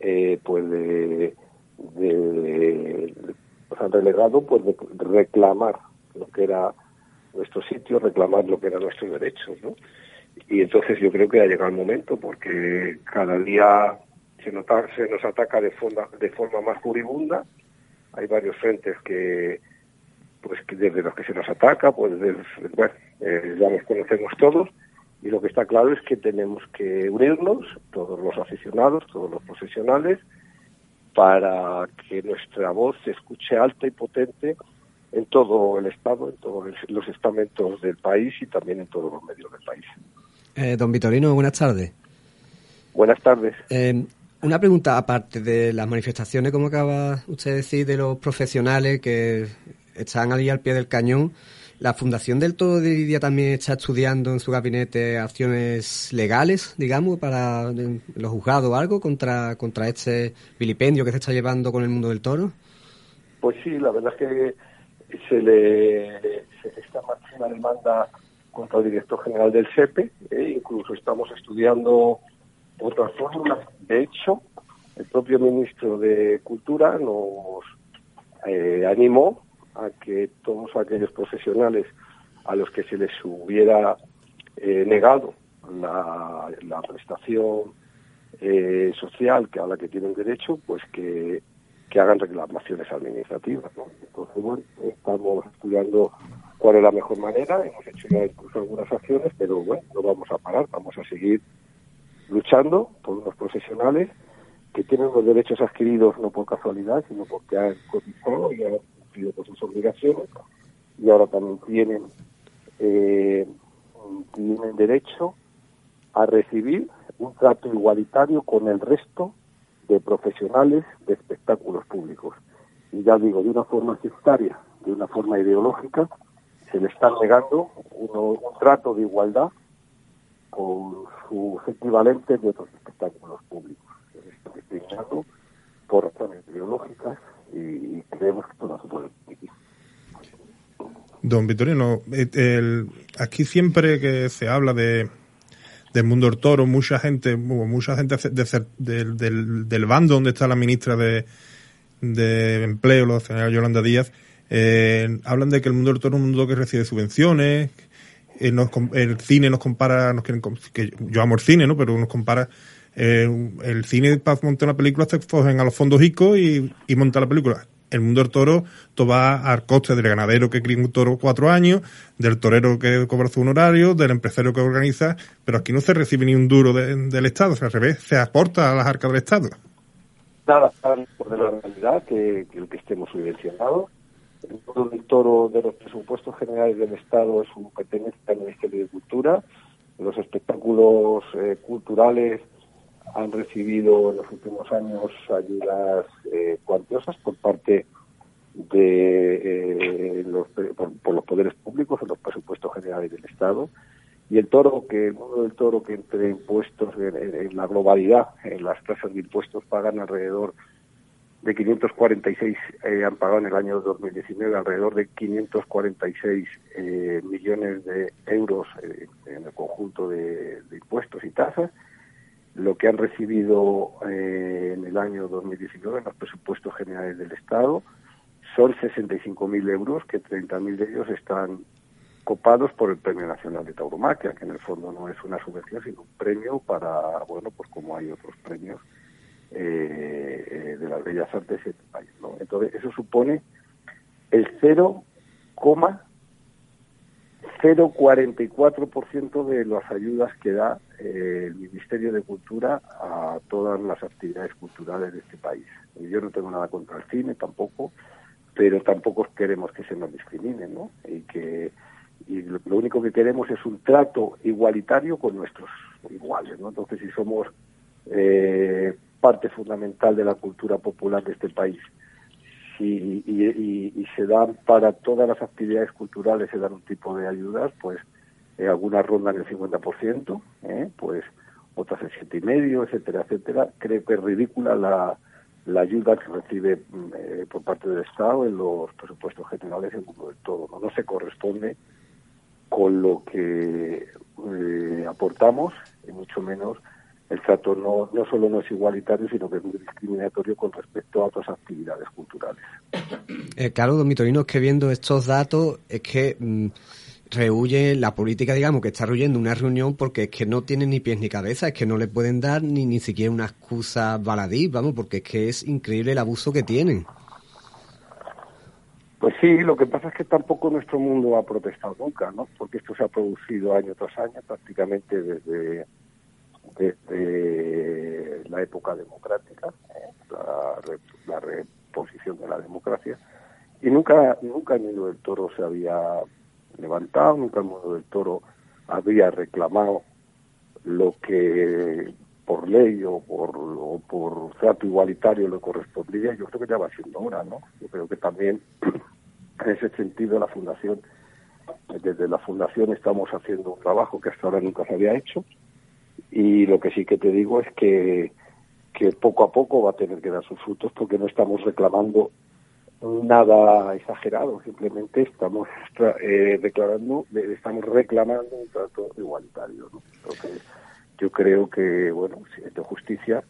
eh, pues de, de relegado pues de reclamar lo que era nuestro sitio, reclamar lo que eran nuestros derechos, ¿no? Y entonces yo creo que ha llegado el momento porque cada día se, nota, se nos ataca de forma, de forma más furibunda. Hay varios frentes que, pues, que desde los que se nos ataca, pues, bueno, eh, ya los conocemos todos. Y lo que está claro es que tenemos que unirnos, todos los aficionados, todos los profesionales, para que nuestra voz se escuche alta y potente en todo el Estado, en todos los estamentos del país y también en todos los medios del país. Eh, don Vitorino, buenas tardes. Buenas tardes. Eh, una pregunta aparte de las manifestaciones, como acaba usted de decir, de los profesionales que están ahí al pie del cañón. ¿La Fundación del Todo de Lidia también está estudiando en su gabinete acciones legales, digamos, para los juzgados o algo contra, contra este vilipendio que se está llevando con el mundo del toro? Pues sí, la verdad es que se le se marcha una demanda contra el director general del SEPE, ¿eh? incluso estamos estudiando otras fórmulas. De hecho, el propio ministro de Cultura nos eh, animó a que todos aquellos profesionales a los que se les hubiera eh, negado la, prestación eh, social que a la que tienen derecho, pues que, que hagan reclamaciones administrativas. ¿no? Entonces, bueno, estamos estudiando cuál es la mejor manera, hemos hecho ya incluso algunas acciones, pero bueno, no vamos a parar, vamos a seguir luchando por unos profesionales que tienen los derechos adquiridos no por casualidad, sino porque han cotizado y han cumplido sus obligaciones y ahora también tienen, eh, tienen derecho a recibir un trato igualitario con el resto de profesionales de espectáculos públicos. Y ya digo, de una forma sectaria, de una forma ideológica, se le está negando un trato de igualdad con sus equivalentes de otros espectáculos públicos. Se les está discriminando por razones ideológicas y creemos que esto se puede. Don Vitorino, eh, el- aquí siempre que se habla de del mundo del toro, mucha gente, mu- mucha gente de cer- del, del, del bando donde está la ministra de, de Empleo, la señora Yolanda Díaz, eh, hablan de que el mundo del toro es un mundo que recibe subvenciones, eh, el cine nos compara, nos quieren, que yo amo el cine, ¿no? Pero nos compara eh, el cine para montar una película se cogen a los fondos ICO y, y monta la película. El mundo del toro, todo va al coste del ganadero que cría un toro cuatro años, del torero que cobra su honorario, del empresario que organiza, pero aquí no se recibe ni un duro de- del Estado, o al revés, se aporta a las arcas del Estado. nada de la realidad que, que el que estemos subvencionados. El mundo del toro de los presupuestos generales del Estado es un pertenece al Ministerio de Cultura. Los espectáculos eh, culturales han recibido en los últimos años ayudas eh, cuantiosas por parte de eh, los, por, los poderes públicos en los presupuestos generales del Estado y el toro que el mundo del toro que entre impuestos en, la globalidad en las tasas de impuestos pagan alrededor de 546 eh, han pagado en el año 2019 alrededor de 546 eh, millones de euros eh, en el conjunto de, impuestos y tasas. Lo que han recibido en el año 2019 en los presupuestos generales del Estado son 65.000 euros, que 30.000 de ellos están copados por el Premio Nacional de Tauromaquia, que en el fondo no es una subvención, sino un premio para, bueno, pues como hay otros premios eh, eh, de las bellas artes en este país. Entonces, eso supone el 0,044% de las ayudas que da eh, el Ministerio de Cultura a todas las actividades culturales de este país. Y yo no tengo nada contra el cine tampoco, pero tampoco queremos que se nos discrimine, ¿no? Y que y lo, único que queremos es un trato igualitario con nuestros iguales, ¿no? Entonces, si somos eh, parte fundamental de la cultura popular de este país. Y, y, se dan para todas las actividades culturales, se dan un tipo de ayudas, pues eh, algunas rondan el 50%, ¿eh? pues otras el 7,5%, etcétera, etcétera. Creo que es ridícula la, la ayuda que recibe mm, eh, por parte del Estado en los presupuestos generales en todo. ¿no? no se corresponde con lo que eh, aportamos, y mucho menos el trato no, no solo no es igualitario, sino que es muy discriminatorio con respecto a otras actividades culturales. Eh, claro, don Mitorino, es que viendo estos datos es que mm, rehuye la política, digamos, que está rehuyendo una reunión porque es que no tienen ni pies ni cabeza, es que no le pueden dar ni, ni siquiera una excusa baladí, vamos, porque es que es increíble el abuso que tienen. Pues sí, lo que pasa es que tampoco nuestro mundo ha protestado nunca, ¿no? Porque esto se ha producido año tras año, prácticamente desde desde la época democrática, ¿eh? la, reposición de la democracia, y nunca, nunca el mundo del toro se había levantado, nunca el mundo del toro había reclamado lo que por ley o por, o por trato igualitario le correspondía, yo creo que ya va siendo hora, ¿no? Yo creo que también en ese sentido la Fundación, desde la Fundación estamos haciendo un trabajo que hasta ahora nunca se había hecho, y lo que sí que te digo es que, que poco a poco va a tener que dar sus frutos porque no estamos reclamando nada exagerado, simplemente estamos eh, declarando, estamos reclamando un trato igualitario. ¿no? Yo creo que, bueno, si es de justicia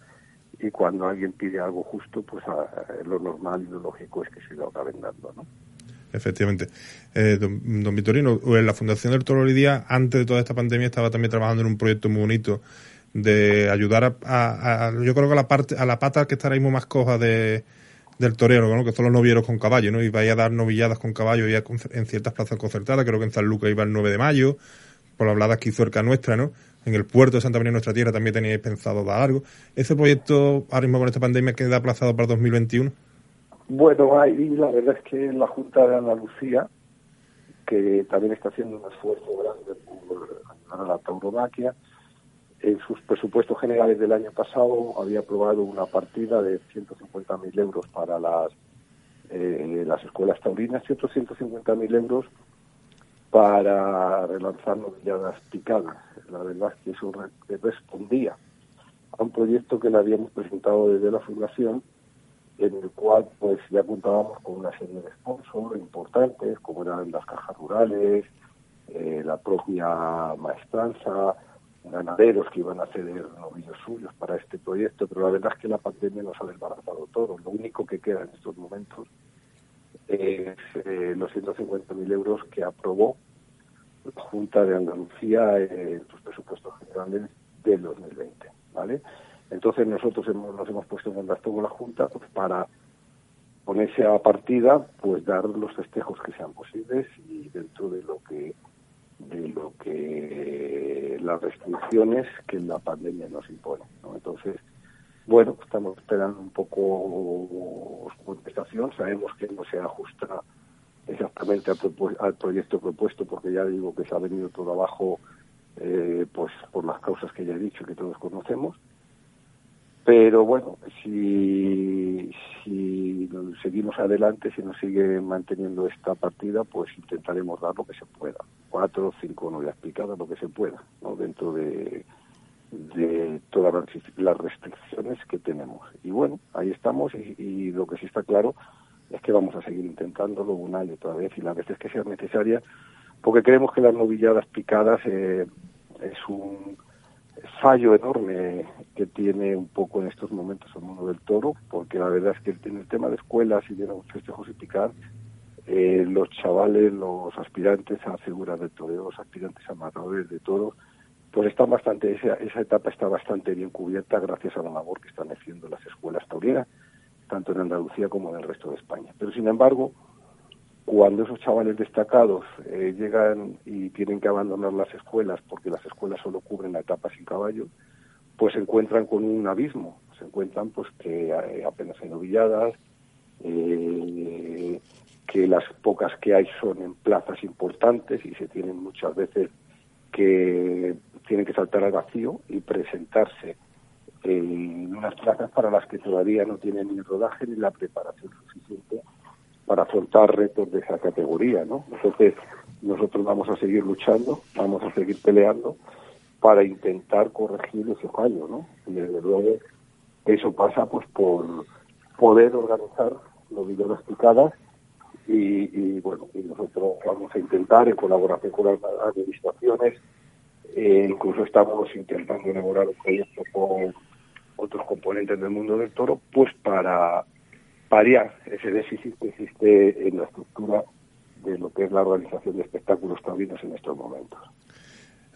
y cuando alguien pide algo justo, pues a, lo normal y lo lógico es que se lo acaben dando, ¿no? Efectivamente. Eh, don, don, Vitorino, eh, la Fundación del Toro Día, antes de toda esta pandemia, estaba también trabajando en un proyecto muy bonito de ayudar a, yo creo que a la parte a la pata que está ahora mismo más coja de, del torero, ¿no? que son los novieros con caballo, ¿no? Y vaya a dar novilladas con caballo ya en ciertas plazas concertadas, creo que en San Lucas iba el 9 de mayo, por la hablada aquí cerca nuestra, ¿no? En el puerto de Santa María, nuestra tierra, también teníais pensado dar algo. ¿Ese proyecto ahora mismo con esta pandemia queda aplazado para 2021? Bueno, ahí la verdad es que la Junta de Andalucía, que también está haciendo un esfuerzo grande por ayudar a la tauromaquia, en sus presupuestos generales del año pasado había aprobado una partida de 150.000 euros para las, eh, las escuelas taurinas y otros 150.000 euros para relanzar novilladas picadas. La verdad es que eso respondía a un proyecto que le habíamos presentado desde la Fundación en el cual pues ya contábamos con una serie de sponsors importantes, como eran las cajas rurales, eh, la propia maestranza, ganaderos que iban a ceder novillos suyos para este proyecto, pero la verdad es que la pandemia nos ha desbaratado todo. Lo único que queda en estos momentos es eh, los 150.000 euros que aprobó la Junta de Andalucía en sus presupuestos generales del 2020, ¿vale? Entonces nosotros hemos, nos hemos puesto en contacto con la Junta pues, para ponerse a partida, pues dar los festejos que sean posibles y dentro de lo que de lo que las restricciones que la pandemia nos impone. Entonces, bueno, estamos esperando un poco su contestación. Sabemos que no se ajusta exactamente al, proyecto propuesto, porque ya digo que se ha venido todo abajo, eh, pues por las causas que ya he dicho que todos conocemos Pero bueno, si, si seguimos adelante, si nos sigue manteniendo esta partida, pues intentaremos dar lo que se pueda. Cuatro, cinco novias picadas, lo que se pueda, ¿no? dentro de, de todas las restricciones que tenemos. Y bueno, ahí estamos y, lo que sí está claro es que vamos a seguir intentándolo una y otra vez y las veces que sea necesaria, porque creemos que las novilladas picadas eh, es un fallo enorme que tiene un poco en estos momentos el mundo del toro, porque la verdad es que en el tema de escuelas y de los festejos y picar, eh, los chavales, los aspirantes a figuras de toreo, los aspirantes a matadores de toro, pues está bastante, esa, esa etapa está bastante bien cubierta gracias a la labor que están haciendo las escuelas taurinas, tanto en Andalucía como en el resto de España. Pero sin embargo, cuando esos chavales destacados eh, llegan y tienen que abandonar las escuelas porque las escuelas solo cubren la etapa sin caballo, pues se encuentran con un abismo, se encuentran pues que eh, apenas hay novilladas, eh, que las pocas que hay son en plazas importantes y se tienen muchas veces que tienen que saltar al vacío y presentarse en unas plazas para las que todavía no tienen ni rodaje ni la preparación suficiente para afrontar retos de esa categoría, ¿no? Entonces, nosotros vamos a seguir luchando, vamos a seguir peleando para intentar corregir ese fallo, ¿no? Y desde luego eso pasa pues por poder organizar los videos picadas y, y, bueno, y nosotros vamos a intentar en colaboración con las administraciones, eh, incluso estamos intentando elaborar un proyecto con otros componentes del mundo del toro, pues para paliar ese déficit que existe en la estructura de lo que es la organización de espectáculos taurinos en estos momentos.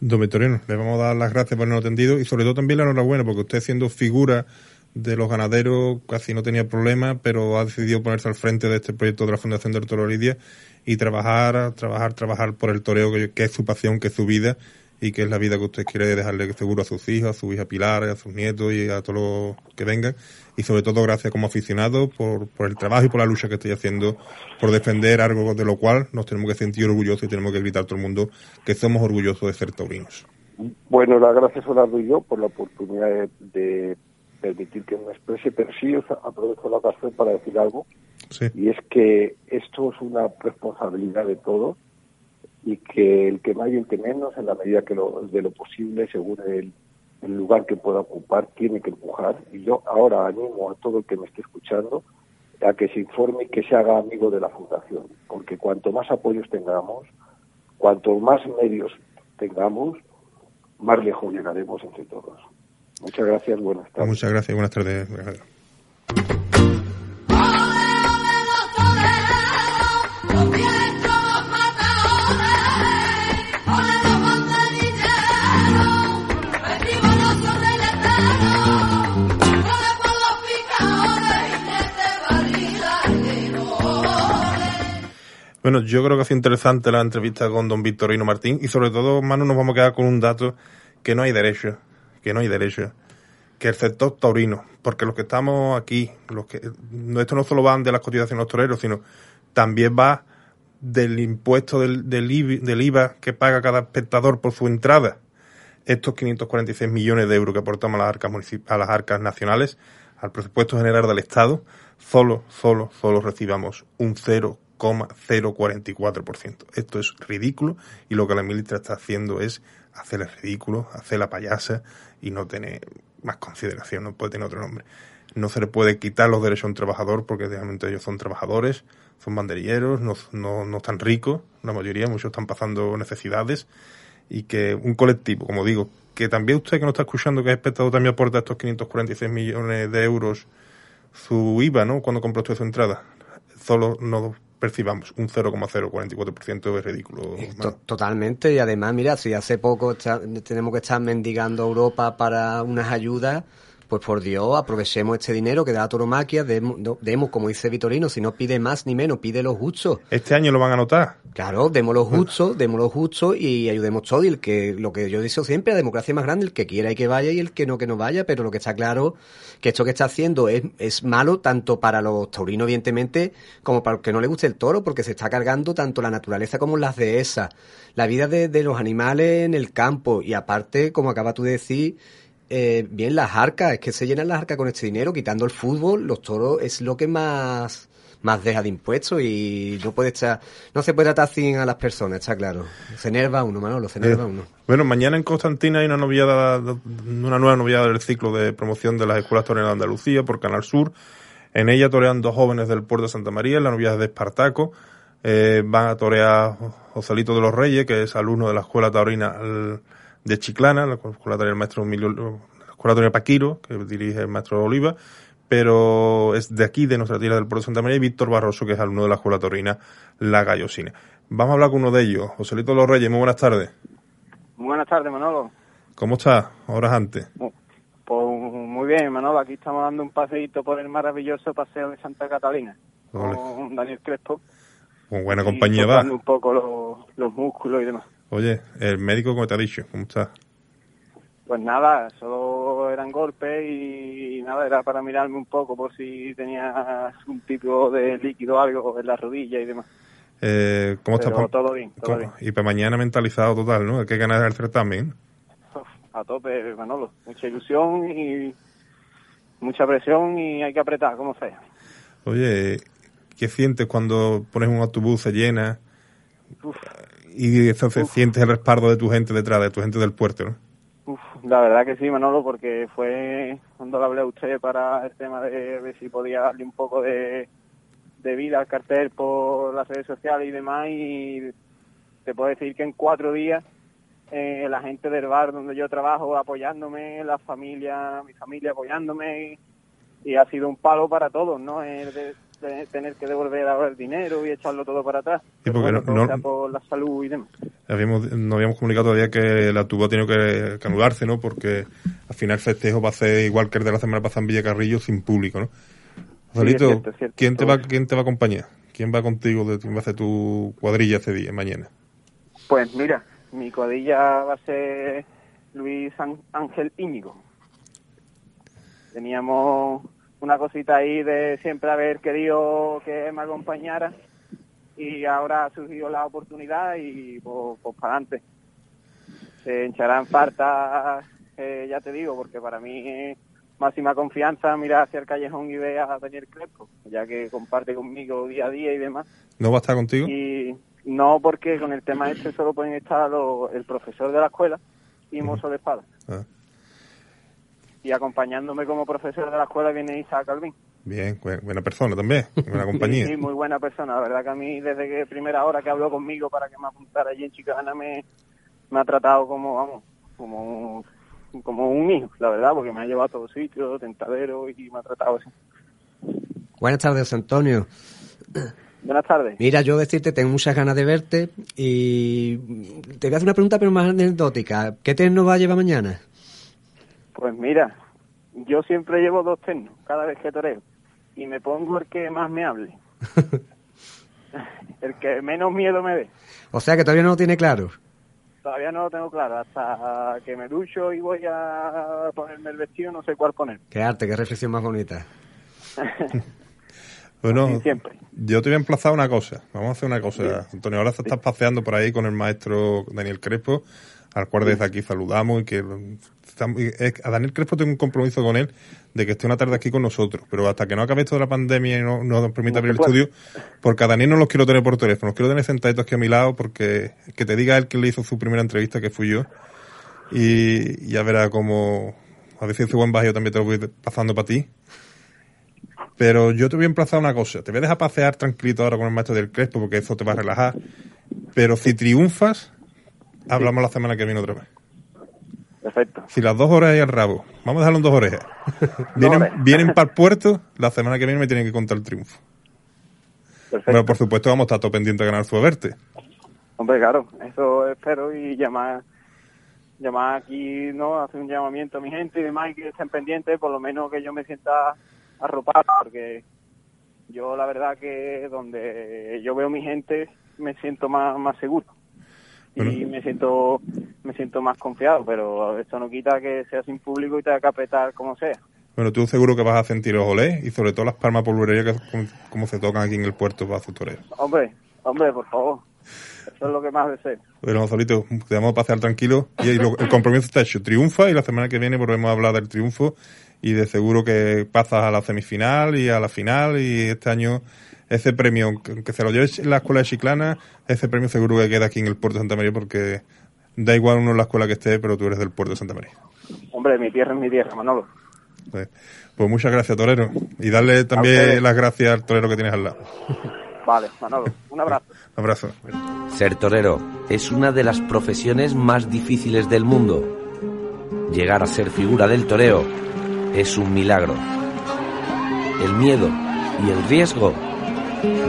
Don Victorino, le vamos a dar las gracias por el atendido y sobre todo también la enhorabuena porque usted siendo figura de los ganaderos casi no tenía problemas, pero ha decidido ponerse al frente de este proyecto de la Fundación del Toro Lidia y trabajar, trabajar, trabajar por el toreo que es su pasión, que es su vida y que es la vida que usted quiere dejarle seguro a sus hijos, a su hija Pilar, a sus nietos y a todos los que vengan. Y sobre todo gracias como aficionado por, por el trabajo y por la lucha que estoy haciendo por defender algo de lo cual nos tenemos que sentir orgullosos y tenemos que gritar a todo el mundo que somos orgullosos de ser taurinos. Bueno, las gracias a y yo por la oportunidad de, permitir que me exprese, pero sí os aprovecho la ocasión para decir algo. Y es que esto es una responsabilidad de todos y que el que más y el que menos, en la medida que lo, de lo posible, según el, lugar que pueda ocupar, tiene que empujar. Y yo ahora animo a todo el que me esté escuchando a que se informe y que se haga amigo de la Fundación, porque cuanto más apoyos tengamos, cuanto más medios tengamos, más lejos llegaremos entre todos. Muchas gracias, buenas tardes. Muchas gracias, buenas tardes. Bueno, yo creo que ha sido interesante la entrevista con don Victorino Martín y sobre todo, Manu, nos vamos a quedar con un dato que no hay derecho, que no hay derecho, que el sector taurino, porque los que estamos aquí, los que esto no solo van de las cotizaciones de los toreros, sino también va del impuesto del, del, IVA, que paga cada espectador por su entrada. Estos 546 millones de euros que aportamos a las arcas, a las arcas nacionales, al presupuesto general del Estado, solo, solo, solo recibamos un 0, 0,044%. Esto es ridículo y lo que la ministra está haciendo es hacer el ridículo, hacer la payasa y no tener más consideración, no puede tener otro nombre. No se le puede quitar los derechos a un trabajador porque realmente ellos son trabajadores, son banderilleros, no, no, no están ricos, la mayoría, muchos están pasando necesidades y que un colectivo, como digo, que también usted que no está escuchando, que es espectador, también aporta estos 546 millones de euros su IVA, ¿no? Cuando compró usted su entrada. Solo no percibamos un 0,044% es ridículo. Totalmente, y además, mira, si hace poco tenemos que estar mendigando a Europa para unas ayudas, pues por Dios, aprovechemos este dinero que da la toromaquia, demos, como dice Vitorino, si no pide más ni menos, pide lo justo. Este año lo van a notar. Claro, demos lo justo, demos lo justo y ayudemos todo. Y el que, lo que yo digo siempre, la democracia es más grande, el que quiera y que vaya y el que no que no vaya, pero lo que está claro que esto que está haciendo es, es malo tanto para los taurinos, evidentemente, como para el que no le guste el toro, porque se está cargando tanto la naturaleza como las dehesas, la vida de, de los animales en el campo y aparte, como acaba tú de decir, eh, bien las arcas, es que se llenan las arcas con este dinero, quitando el fútbol, los toros es lo que más más deja de impuestos y no puede estar, no se puede tratar sin a las personas, está claro. Se enerva uno, Manolo, se enerva Eh, uno. Bueno, mañana en Constantina hay una noviada, una nueva noviada del ciclo de promoción de las escuelas toreras de Andalucía por Canal Sur. En ella torean dos jóvenes del puerto de Santa María, la noviada de Espartaco. Eh, van a torear Joselito de los Reyes, que es alumno de la escuela taurina el- de Chiclana, la escuela del maestro Emilio, la escuela Paquiro, que dirige el maestro Oliva, pero es de aquí, de nuestra tierra del puerto de Santa María, y Víctor Barroso, que es alumno de la escuela taurina La Gallosina. Vamos a hablar con uno de ellos, Joselito los Reyes, muy buenas tardes. Muy buenas tardes, Manolo. ¿Cómo estás? Horas antes. Pues muy bien, Manolo. Aquí estamos dando un paseíto por el maravilloso paseo de Santa Catalina Ole. con Daniel Crespo. Con buena compañía va. un poco los, los músculos y demás. Oye, el médico, como te ha dicho? ¿Cómo está? Pues nada, solo eran golpes y nada, era para mirarme un poco por si tenías un tipo de líquido o algo en la rodilla y demás. Eh, ¿Cómo Pero estás? todo bien, todo ¿Cómo? bien. Y para mañana mentalizado total, ¿no? Hay que ganar el certamen. A tope, Manolo. Mucha ilusión y mucha presión y hay que apretar, como sea. Oye, ¿qué sientes cuando pones un autobús, se llena Uf. Y entonces sientes el respaldo de tu gente detrás, de tu gente del puerto, ¿no? Uf, la verdad que sí, Manolo, porque fue cuando le hablé a usted para el tema de ver si podía darle un poco de, de vida al cartel por las redes sociales y demás. Y te puedo decir que en cuatro días eh, la gente del bar donde yo trabajo apoyándome, la familia, mi familia apoyándome. Y, ha sido un palo para todos, ¿no? El de tener que devolver ahora el dinero y echarlo todo para atrás. Sí, porque no- no- por la salud y demás. Habíamos, no habíamos comunicado todavía que la tuba ha tenido que, que anularse, ¿no? Porque al final el festejo va a ser igual que el de la semana pasada en Villacarrillo sin público, ¿no? Joselito, cierto, es cierto. ¿quién, te va, ¿quién te va a acompañar? ¿Quién va contigo? De, ¿Quién va a hacer tu cuadrilla ese día, mañana? Pues mira, mi cuadrilla va a ser Luis Án- Ángel Íñigo. Teníamos una cosita ahí de siempre haber querido que me acompañara y ahora ha surgido la oportunidad y pues, pues para adelante. Se hincharán falta, eh, ya te digo, porque para mí máxima confianza mirar hacia el callejón y ver a Daniel Crespo, ya que comparte conmigo día a día y demás. ¿No va a estar contigo? Y no porque con el tema este solo pueden estar los- el profesor de la escuela y mozo de espada. Ah, Y acompañándome como profesor de la escuela viene Isaac Calvin. bien, bu- buena persona también, buena compañía. Sí, sí, muy buena persona. La verdad que a mí desde que primera hora que habló conmigo para que me apuntara allí en Chicana me, me ha tratado como, vamos, como, como un hijo, la verdad, porque me ha llevado a todos sitios, tentadero y me ha tratado así. Buenas tardes, Antonio. Buenas tardes. Mira, yo decirte, tengo muchas ganas de verte y te voy a hacer una pregunta, pero más anecdótica. ¿Qué terno va a llevar mañana? Pues mira, yo siempre llevo dos ternos cada vez que toreo y me pongo el que más me hable. el que menos miedo me dé. O sea que todavía no lo tiene claro. Todavía no lo tengo claro. Hasta que me ducho y voy a ponerme el vestido, no sé cuál poner. Qué arte, qué reflexión más bonita. Bueno, siempre. yo te voy a emplazar una cosa. Vamos a hacer una cosa, Antonio. Ahora te estás paseando por ahí con el maestro Daniel Crespo, al cual desde aquí saludamos y que a Daniel Crespo tengo un compromiso con él de que esté una tarde aquí con nosotros, pero hasta que no acabe esto de la pandemia y no, no nos permita No abrir el puede. estudio, porque a Daniel no los quiero tener por teléfono, los quiero tener sentaditos aquí a mi lado, porque que te diga él que le hizo su primera entrevista, que fui yo, y ya verá cómo, a veces ese buen bajo también te lo voy pasando para ti. Pero yo te voy a emplazar una cosa. Te voy a dejar pasear tranquilito ahora con el maestro del Crespo porque eso te va a relajar. Pero si triunfas, hablamos la semana que viene otra vez. Perfecto. Si las dos orejas y el rabo, vamos a dejarlo en dos orejas. Vienen, para el puerto, la semana que viene me tienen que contar el triunfo. Perfecto. Bueno, por supuesto vamos a estar todo pendiente de ganar su verte. Hombre, claro, eso espero y llamar llamar aquí, ¿no? Hacer un llamamiento a mi gente y demás y que estén pendientes, por lo menos que yo me sienta arropado, porque yo la verdad que donde yo veo mi gente me siento más, más seguro y Bueno. me siento me siento más confiado, pero esto no quita que sea sin público y tenga que apretar como sea. Bueno, tú seguro que vas a sentir los olés y sobre todo las palmas polvorerías que como, como se tocan aquí en el puerto para su toreo. Hombre, hombre, por favor, Eso es lo que más deseo. Bueno, Gonzalito, te vamos a pasear tranquilo y lo- el compromiso está hecho. Triunfa y la semana que viene volvemos a hablar del triunfo y de seguro que pasas a la semifinal y a la final y este año ese premio, que se lo lleves en la escuela de Chiclana, ese premio seguro que queda aquí en el puerto de Santa María porque da igual uno en la escuela que esté, pero tú eres del puerto de Santa María. Hombre, mi tierra es mi tierra, Manolo. Pues, pues muchas gracias, Torero. Y darle también las gracias al Torero que tienes al lado. Vale, Manolo, un abrazo. Un abrazo. Ser torero es una de las profesiones más difíciles del mundo. Llegar a ser figura del toreo es un milagro. El miedo y el riesgo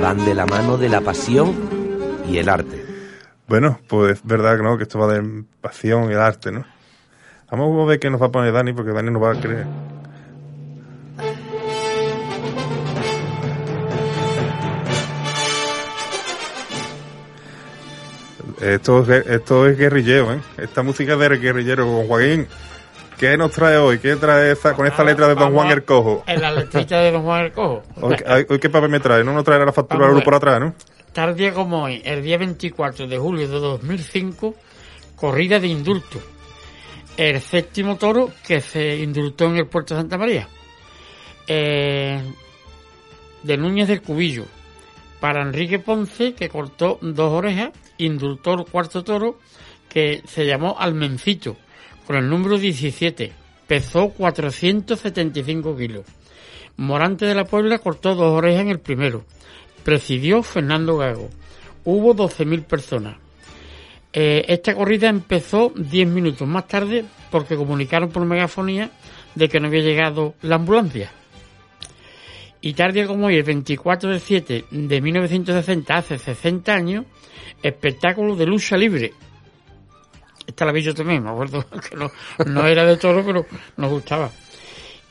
van de la mano de la pasión y el arte. Bueno, pues es verdad ¿no? que esto va de pasión y de arte, ¿no? Vamos a ver qué nos va a poner Dani, porque Dani nos va a creer. Esto, es- esto es guerrillero, ¿eh? Esta música de guerrillero. Don Joaquín, ¿qué nos trae hoy? ¿Qué trae esta, con esta letra de Don Juan el Cojo? En la letrita de Don Juan el Cojo. Hoy, ¿Qué papel me trae? No nos traerá la factura Vamos a de luz ver. por atrás, ¿no? Tal día como hoy, el día 24 de julio de 2005, corrida de indulto. El séptimo toro que se indultó en el puerto de Santa María. Eh, de Núñez del Cubillo. Para Enrique Ponce, que cortó dos orejas, indultó el cuarto toro, que se llamó Almencito, con el número 17. Pesó 475 kilos. Morante de la Puebla cortó dos orejas en el primero. Presidió Fernando Gago. Hubo 12.000 personas. Eh, esta corrida empezó 10 minutos más tarde porque comunicaron por megafonía de que no había llegado la ambulancia. Y tarde como hoy, el 24 de 7 de 1960, hace 60 años, espectáculo de lucha libre. Esta la vi yo también, me acuerdo que no, no era de toro, pero nos gustaba.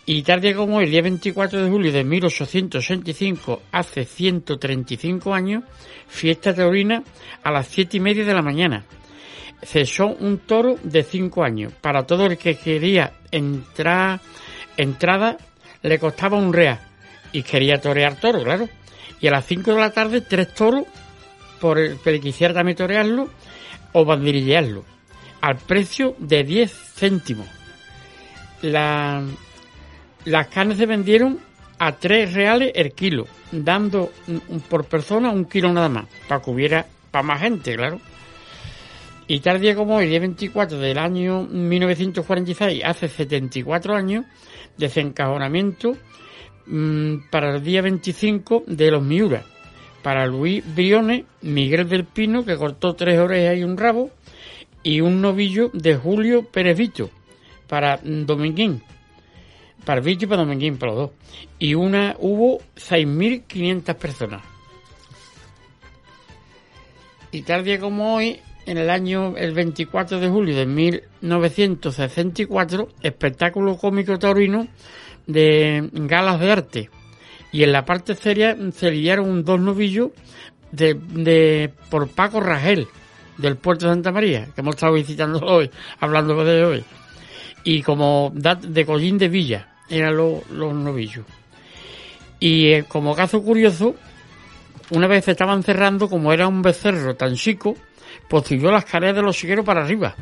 Y tarde como el día 24 de julio de 1865, hace 135 años, fiesta taurina a las siete y media de la mañana. Cesó un toro de 5 años. Para todo el que quería entrar, entrada, le costaba un real. Y quería torear toro, claro. Y a las 5 de la tarde, tres toros, por el que quisiera también torearlo, o banderillearlo. Al precio de 10 céntimos. La, las carnes se vendieron a 3 reales el kilo, dando por persona un kilo nada más, para que hubiera para más gente, claro. Y tal día como hoy, el día 24 del año 1946, hace 74 años, desencajonamiento mm, para el día 25 de los Miura. Para Luis Briones, Miguel del Pino, que cortó tres orejas y un rabo, y un novillo de Julio Pérez Vito, para mm, Dominguín. Para Vito y para Dominguín, para los dos. Y una hubo 6.500 personas. Y tal día como hoy, en el año el 24 de julio de 1964, espectáculo cómico taurino de galas de arte. Y en la parte seria se lidiaron dos novillos de, de por Paco Ragel, del puerto de Santa María, que hemos estado visitando hoy, hablando de hoy. Y como de Collín de Villa, eran los, los novillos. Y eh, como caso curioso, una vez estaban cerrando, como era un becerro tan chico, pues subió las escaleras de los chiqueros para arriba.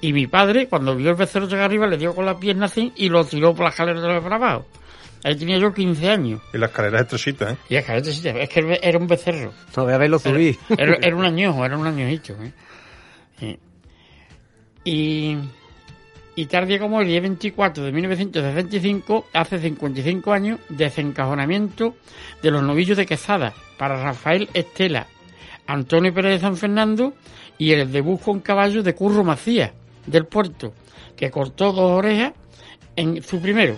Y mi padre, cuando vio el becerro llegar arriba, le dio con la pierna así y lo tiró por las escaleras de los para abajo. Ahí tenía yo 15 años. Y las escaleras estrechita, ¿eh? Y es que, es que era un becerro. No, voy a verlo subir. Era, era un añojo, era un añojito. ¿eh? Sí. Y, y tal día como el día 24 de 1965, hace 55 años, desencajonamiento de los novillos de Quesada para Rafael Estela, Antonio Pérez de San Fernando y el debut con caballo de Curro Macías, del puerto, que cortó dos orejas en su primero.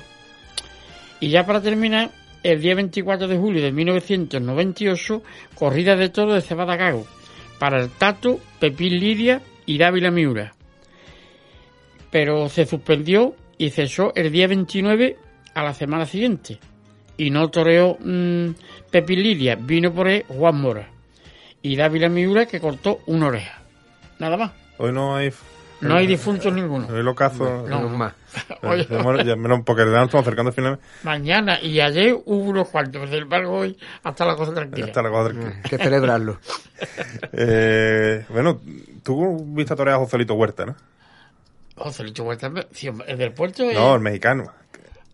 Y ya para terminar, el día 24 de julio de 1998, corrida de toro de Cebada Gago, para el Tato, Pepín Lidia y Dávila Miura. Pero se suspendió y cesó el día 29 a la semana siguiente. Y no toreó mm, Pepín Lidia, vino por él Juan Mora. Y Dávila Miura que cortó una oreja. Nada más. Hoy no hay No hay difuntos ninguno. El ocaso. No. más. Oye. Ya, bueno, ya menos porque ya nos estamos acercando al final. Mañana y ayer hubo unos cuantos, sin embargo hoy hasta la cosa tranquila. Hasta la cosa tranquila. Hay que celebrarlo. Eh, bueno, tú viste a torear a Joselito Huerta, ¿no? Joselito Huerta, sí, ¿es del puerto? es- No, el mexicano.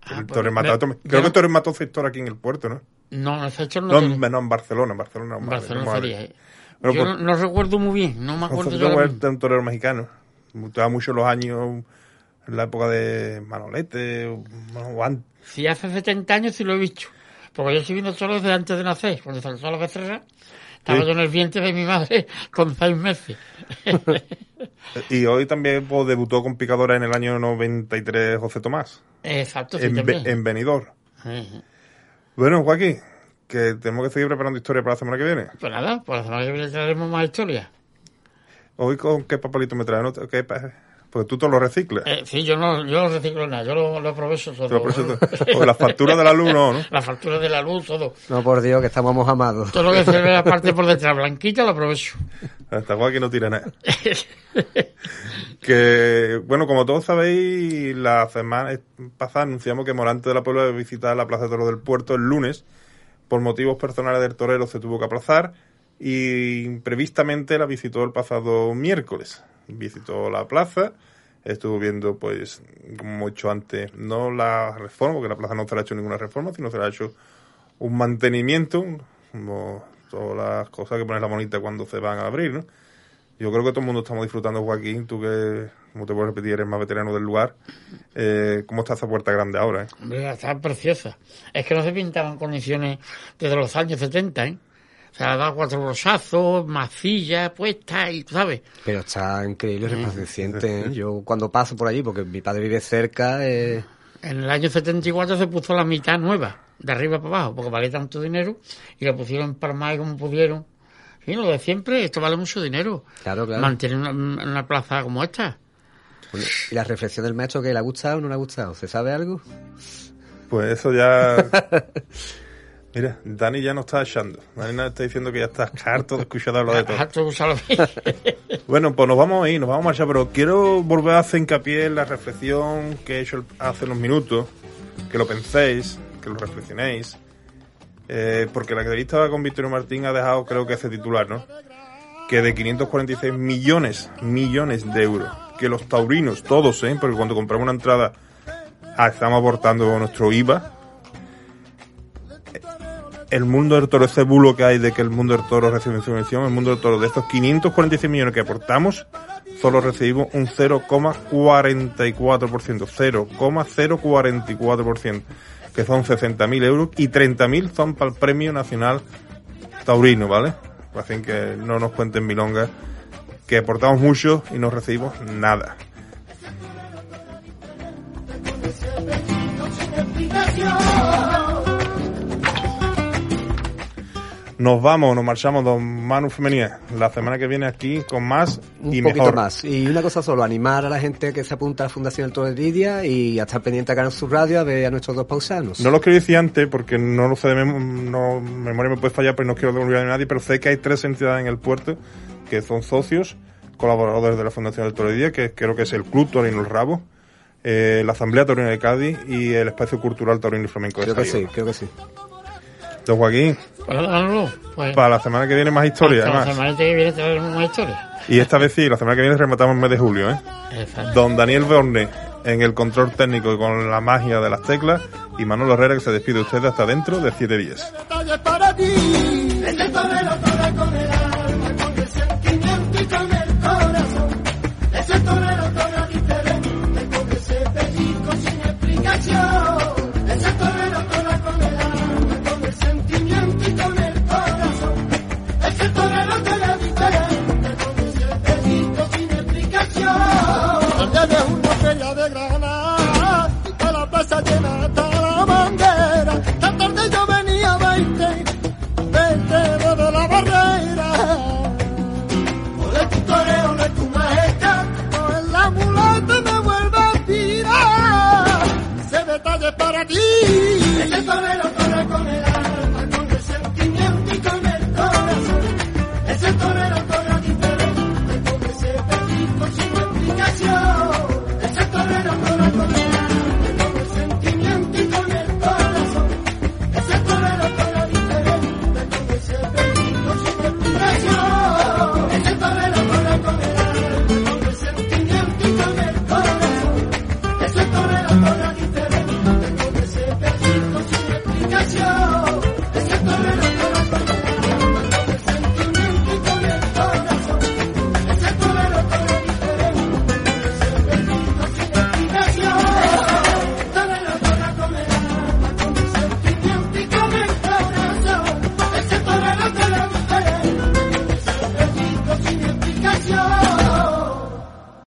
Ah, El pues, me- mató- creo que Torres mató sector aquí en el puerto, ¿no? No, no, ese hecho no, No, tiene- en, no, en Barcelona, en Barcelona. madre, Barcelona madre. sería, eh. Bueno, Yo pues- no, no recuerdo muy bien, no me acuerdo yo Joselito. Huerta es un torero mexicano. Me gustaba mucho los años, en la época de Manolete, o, o antes. Si hace 70 años sí lo he visto. Porque yo estoy viendo solo desde antes de nacer. Cuando saltó la becerra, estaba Sí. yo en el vientre de mi madre con seis meses. Y hoy también pues, debutó con picadora en el año 93 José Tomás, Exacto, sí, en, también. en Benidorm. Ujú. Bueno, Joaquín, que tenemos que seguir preparando historia para la semana que viene. Pues nada, por la semana que viene traeremos más historias. Hoy con qué papelito me traes, ¿no? ¿Qué pa- Porque tú todo lo reciclas. Eh, sí, yo no, yo no reciclo nada, yo lo, lo aprovecho todo. Te lo aprovecho todo. O la factura de la luz, no, ¿no? La factura de la luz, todo. No, por Dios, que estamos amados. Todo lo que se ve la parte por detrás blanquita lo aprovecho. Hasta Joaquín no tira nada. que, bueno, como todos sabéis, la semana pasada anunciamos que Morante de la Puebla iba a visitar la Plaza de Toro del Puerto el lunes. Por motivos personales del torero se tuvo que aplazar y imprevistamente la visitó el pasado miércoles. Visitó la plaza, estuvo viendo, pues, como hecho antes, no la reforma, porque la plaza no se le ha hecho ninguna reforma, sino se le ha hecho un mantenimiento, como todas las cosas que pone la monita cuando se van a abrir, ¿no? Yo creo que todo el mundo estamos disfrutando, Joaquín, tú que, como te puedo repetir, eres más veterano del lugar. Eh, ¿Cómo está esa puerta grande ahora? Eh? Hombre, está preciosa. Es que no se pintaban condiciones desde los años 70, ¿eh? O sea, ha dado cuatro rosazos, masilla puesta y tú sabes. Pero está increíble, resplandeciente. ¿eh? Yo cuando paso por allí, porque mi padre vive cerca, eh, En el año 74 se puso la mitad nueva, de arriba para abajo, porque valía tanto dinero y la pusieron para más como pudieron. Sí, lo de siempre, esto vale mucho dinero. claro, claro. Mantener una, una plaza como esta. Bueno, ¿Y la reflexión del maestro que le ha gustado o no le ha gustado? ¿Se sabe algo? Pues eso ya... Mira, Dani ya nos está echando. Dani nos está diciendo que ya estás harto de escuchar hablar de todo. Harto de usarlo. Bueno, pues nos vamos a ir, nos vamos a marchar, pero quiero volver a hacer hincapié en la reflexión que he hecho hace unos minutos, que lo penséis, que lo reflexionéis, eh, porque la entrevista con Victorio Martín ha dejado, creo que ese titular, ¿no? Que de 546 millones, millones de euros, que los taurinos, todos, ¿eh? Porque cuando compramos una entrada, ah, estamos aportando nuestro IVA, el mundo del toro, ese bulo que hay de que el mundo del toro recibe subvención, el mundo del toro, de estos 546 millones que aportamos, solo recibimos un 0,44%, 0,044%, que son 60.000 euros y 30.000 son para el Premio Nacional Taurino, ¿vale? Así que no nos cuenten milongas, que aportamos mucho y no recibimos nada. Nos vamos, nos marchamos, don Manu Femenía. La semana que viene aquí con más Un y poquito mejor. más. Y una cosa solo, animar a la gente que se apunta a la Fundación El Toro de Lidia y a estar pendiente acá en su radio a ver a nuestros dos pausanos. No lo quiero decir antes porque no lo sé de mem no, memoria me puede fallar, pero no quiero olvidar a nadie, pero sé que hay tres entidades en el puerto que son socios, colaboradores de la Fundación del Toro de Día, que creo que es el Club Torino El Rabo, eh, la Asamblea Torino de Cádiz y el Espacio Cultural Torino y Flamenco de Creo que sí, creo que sí. Don Joaquín, Pues pues, para la semana que viene más historia, la además. semana que viene traeremos más historias. Y esta vez sí, la semana que viene rematamos el mes de julio, ¿eh? Exacto. Don Daniel Borne en el control técnico y con la magia de las teclas y Manolo Herrera que se despide de ustedes hasta dentro de 7 días.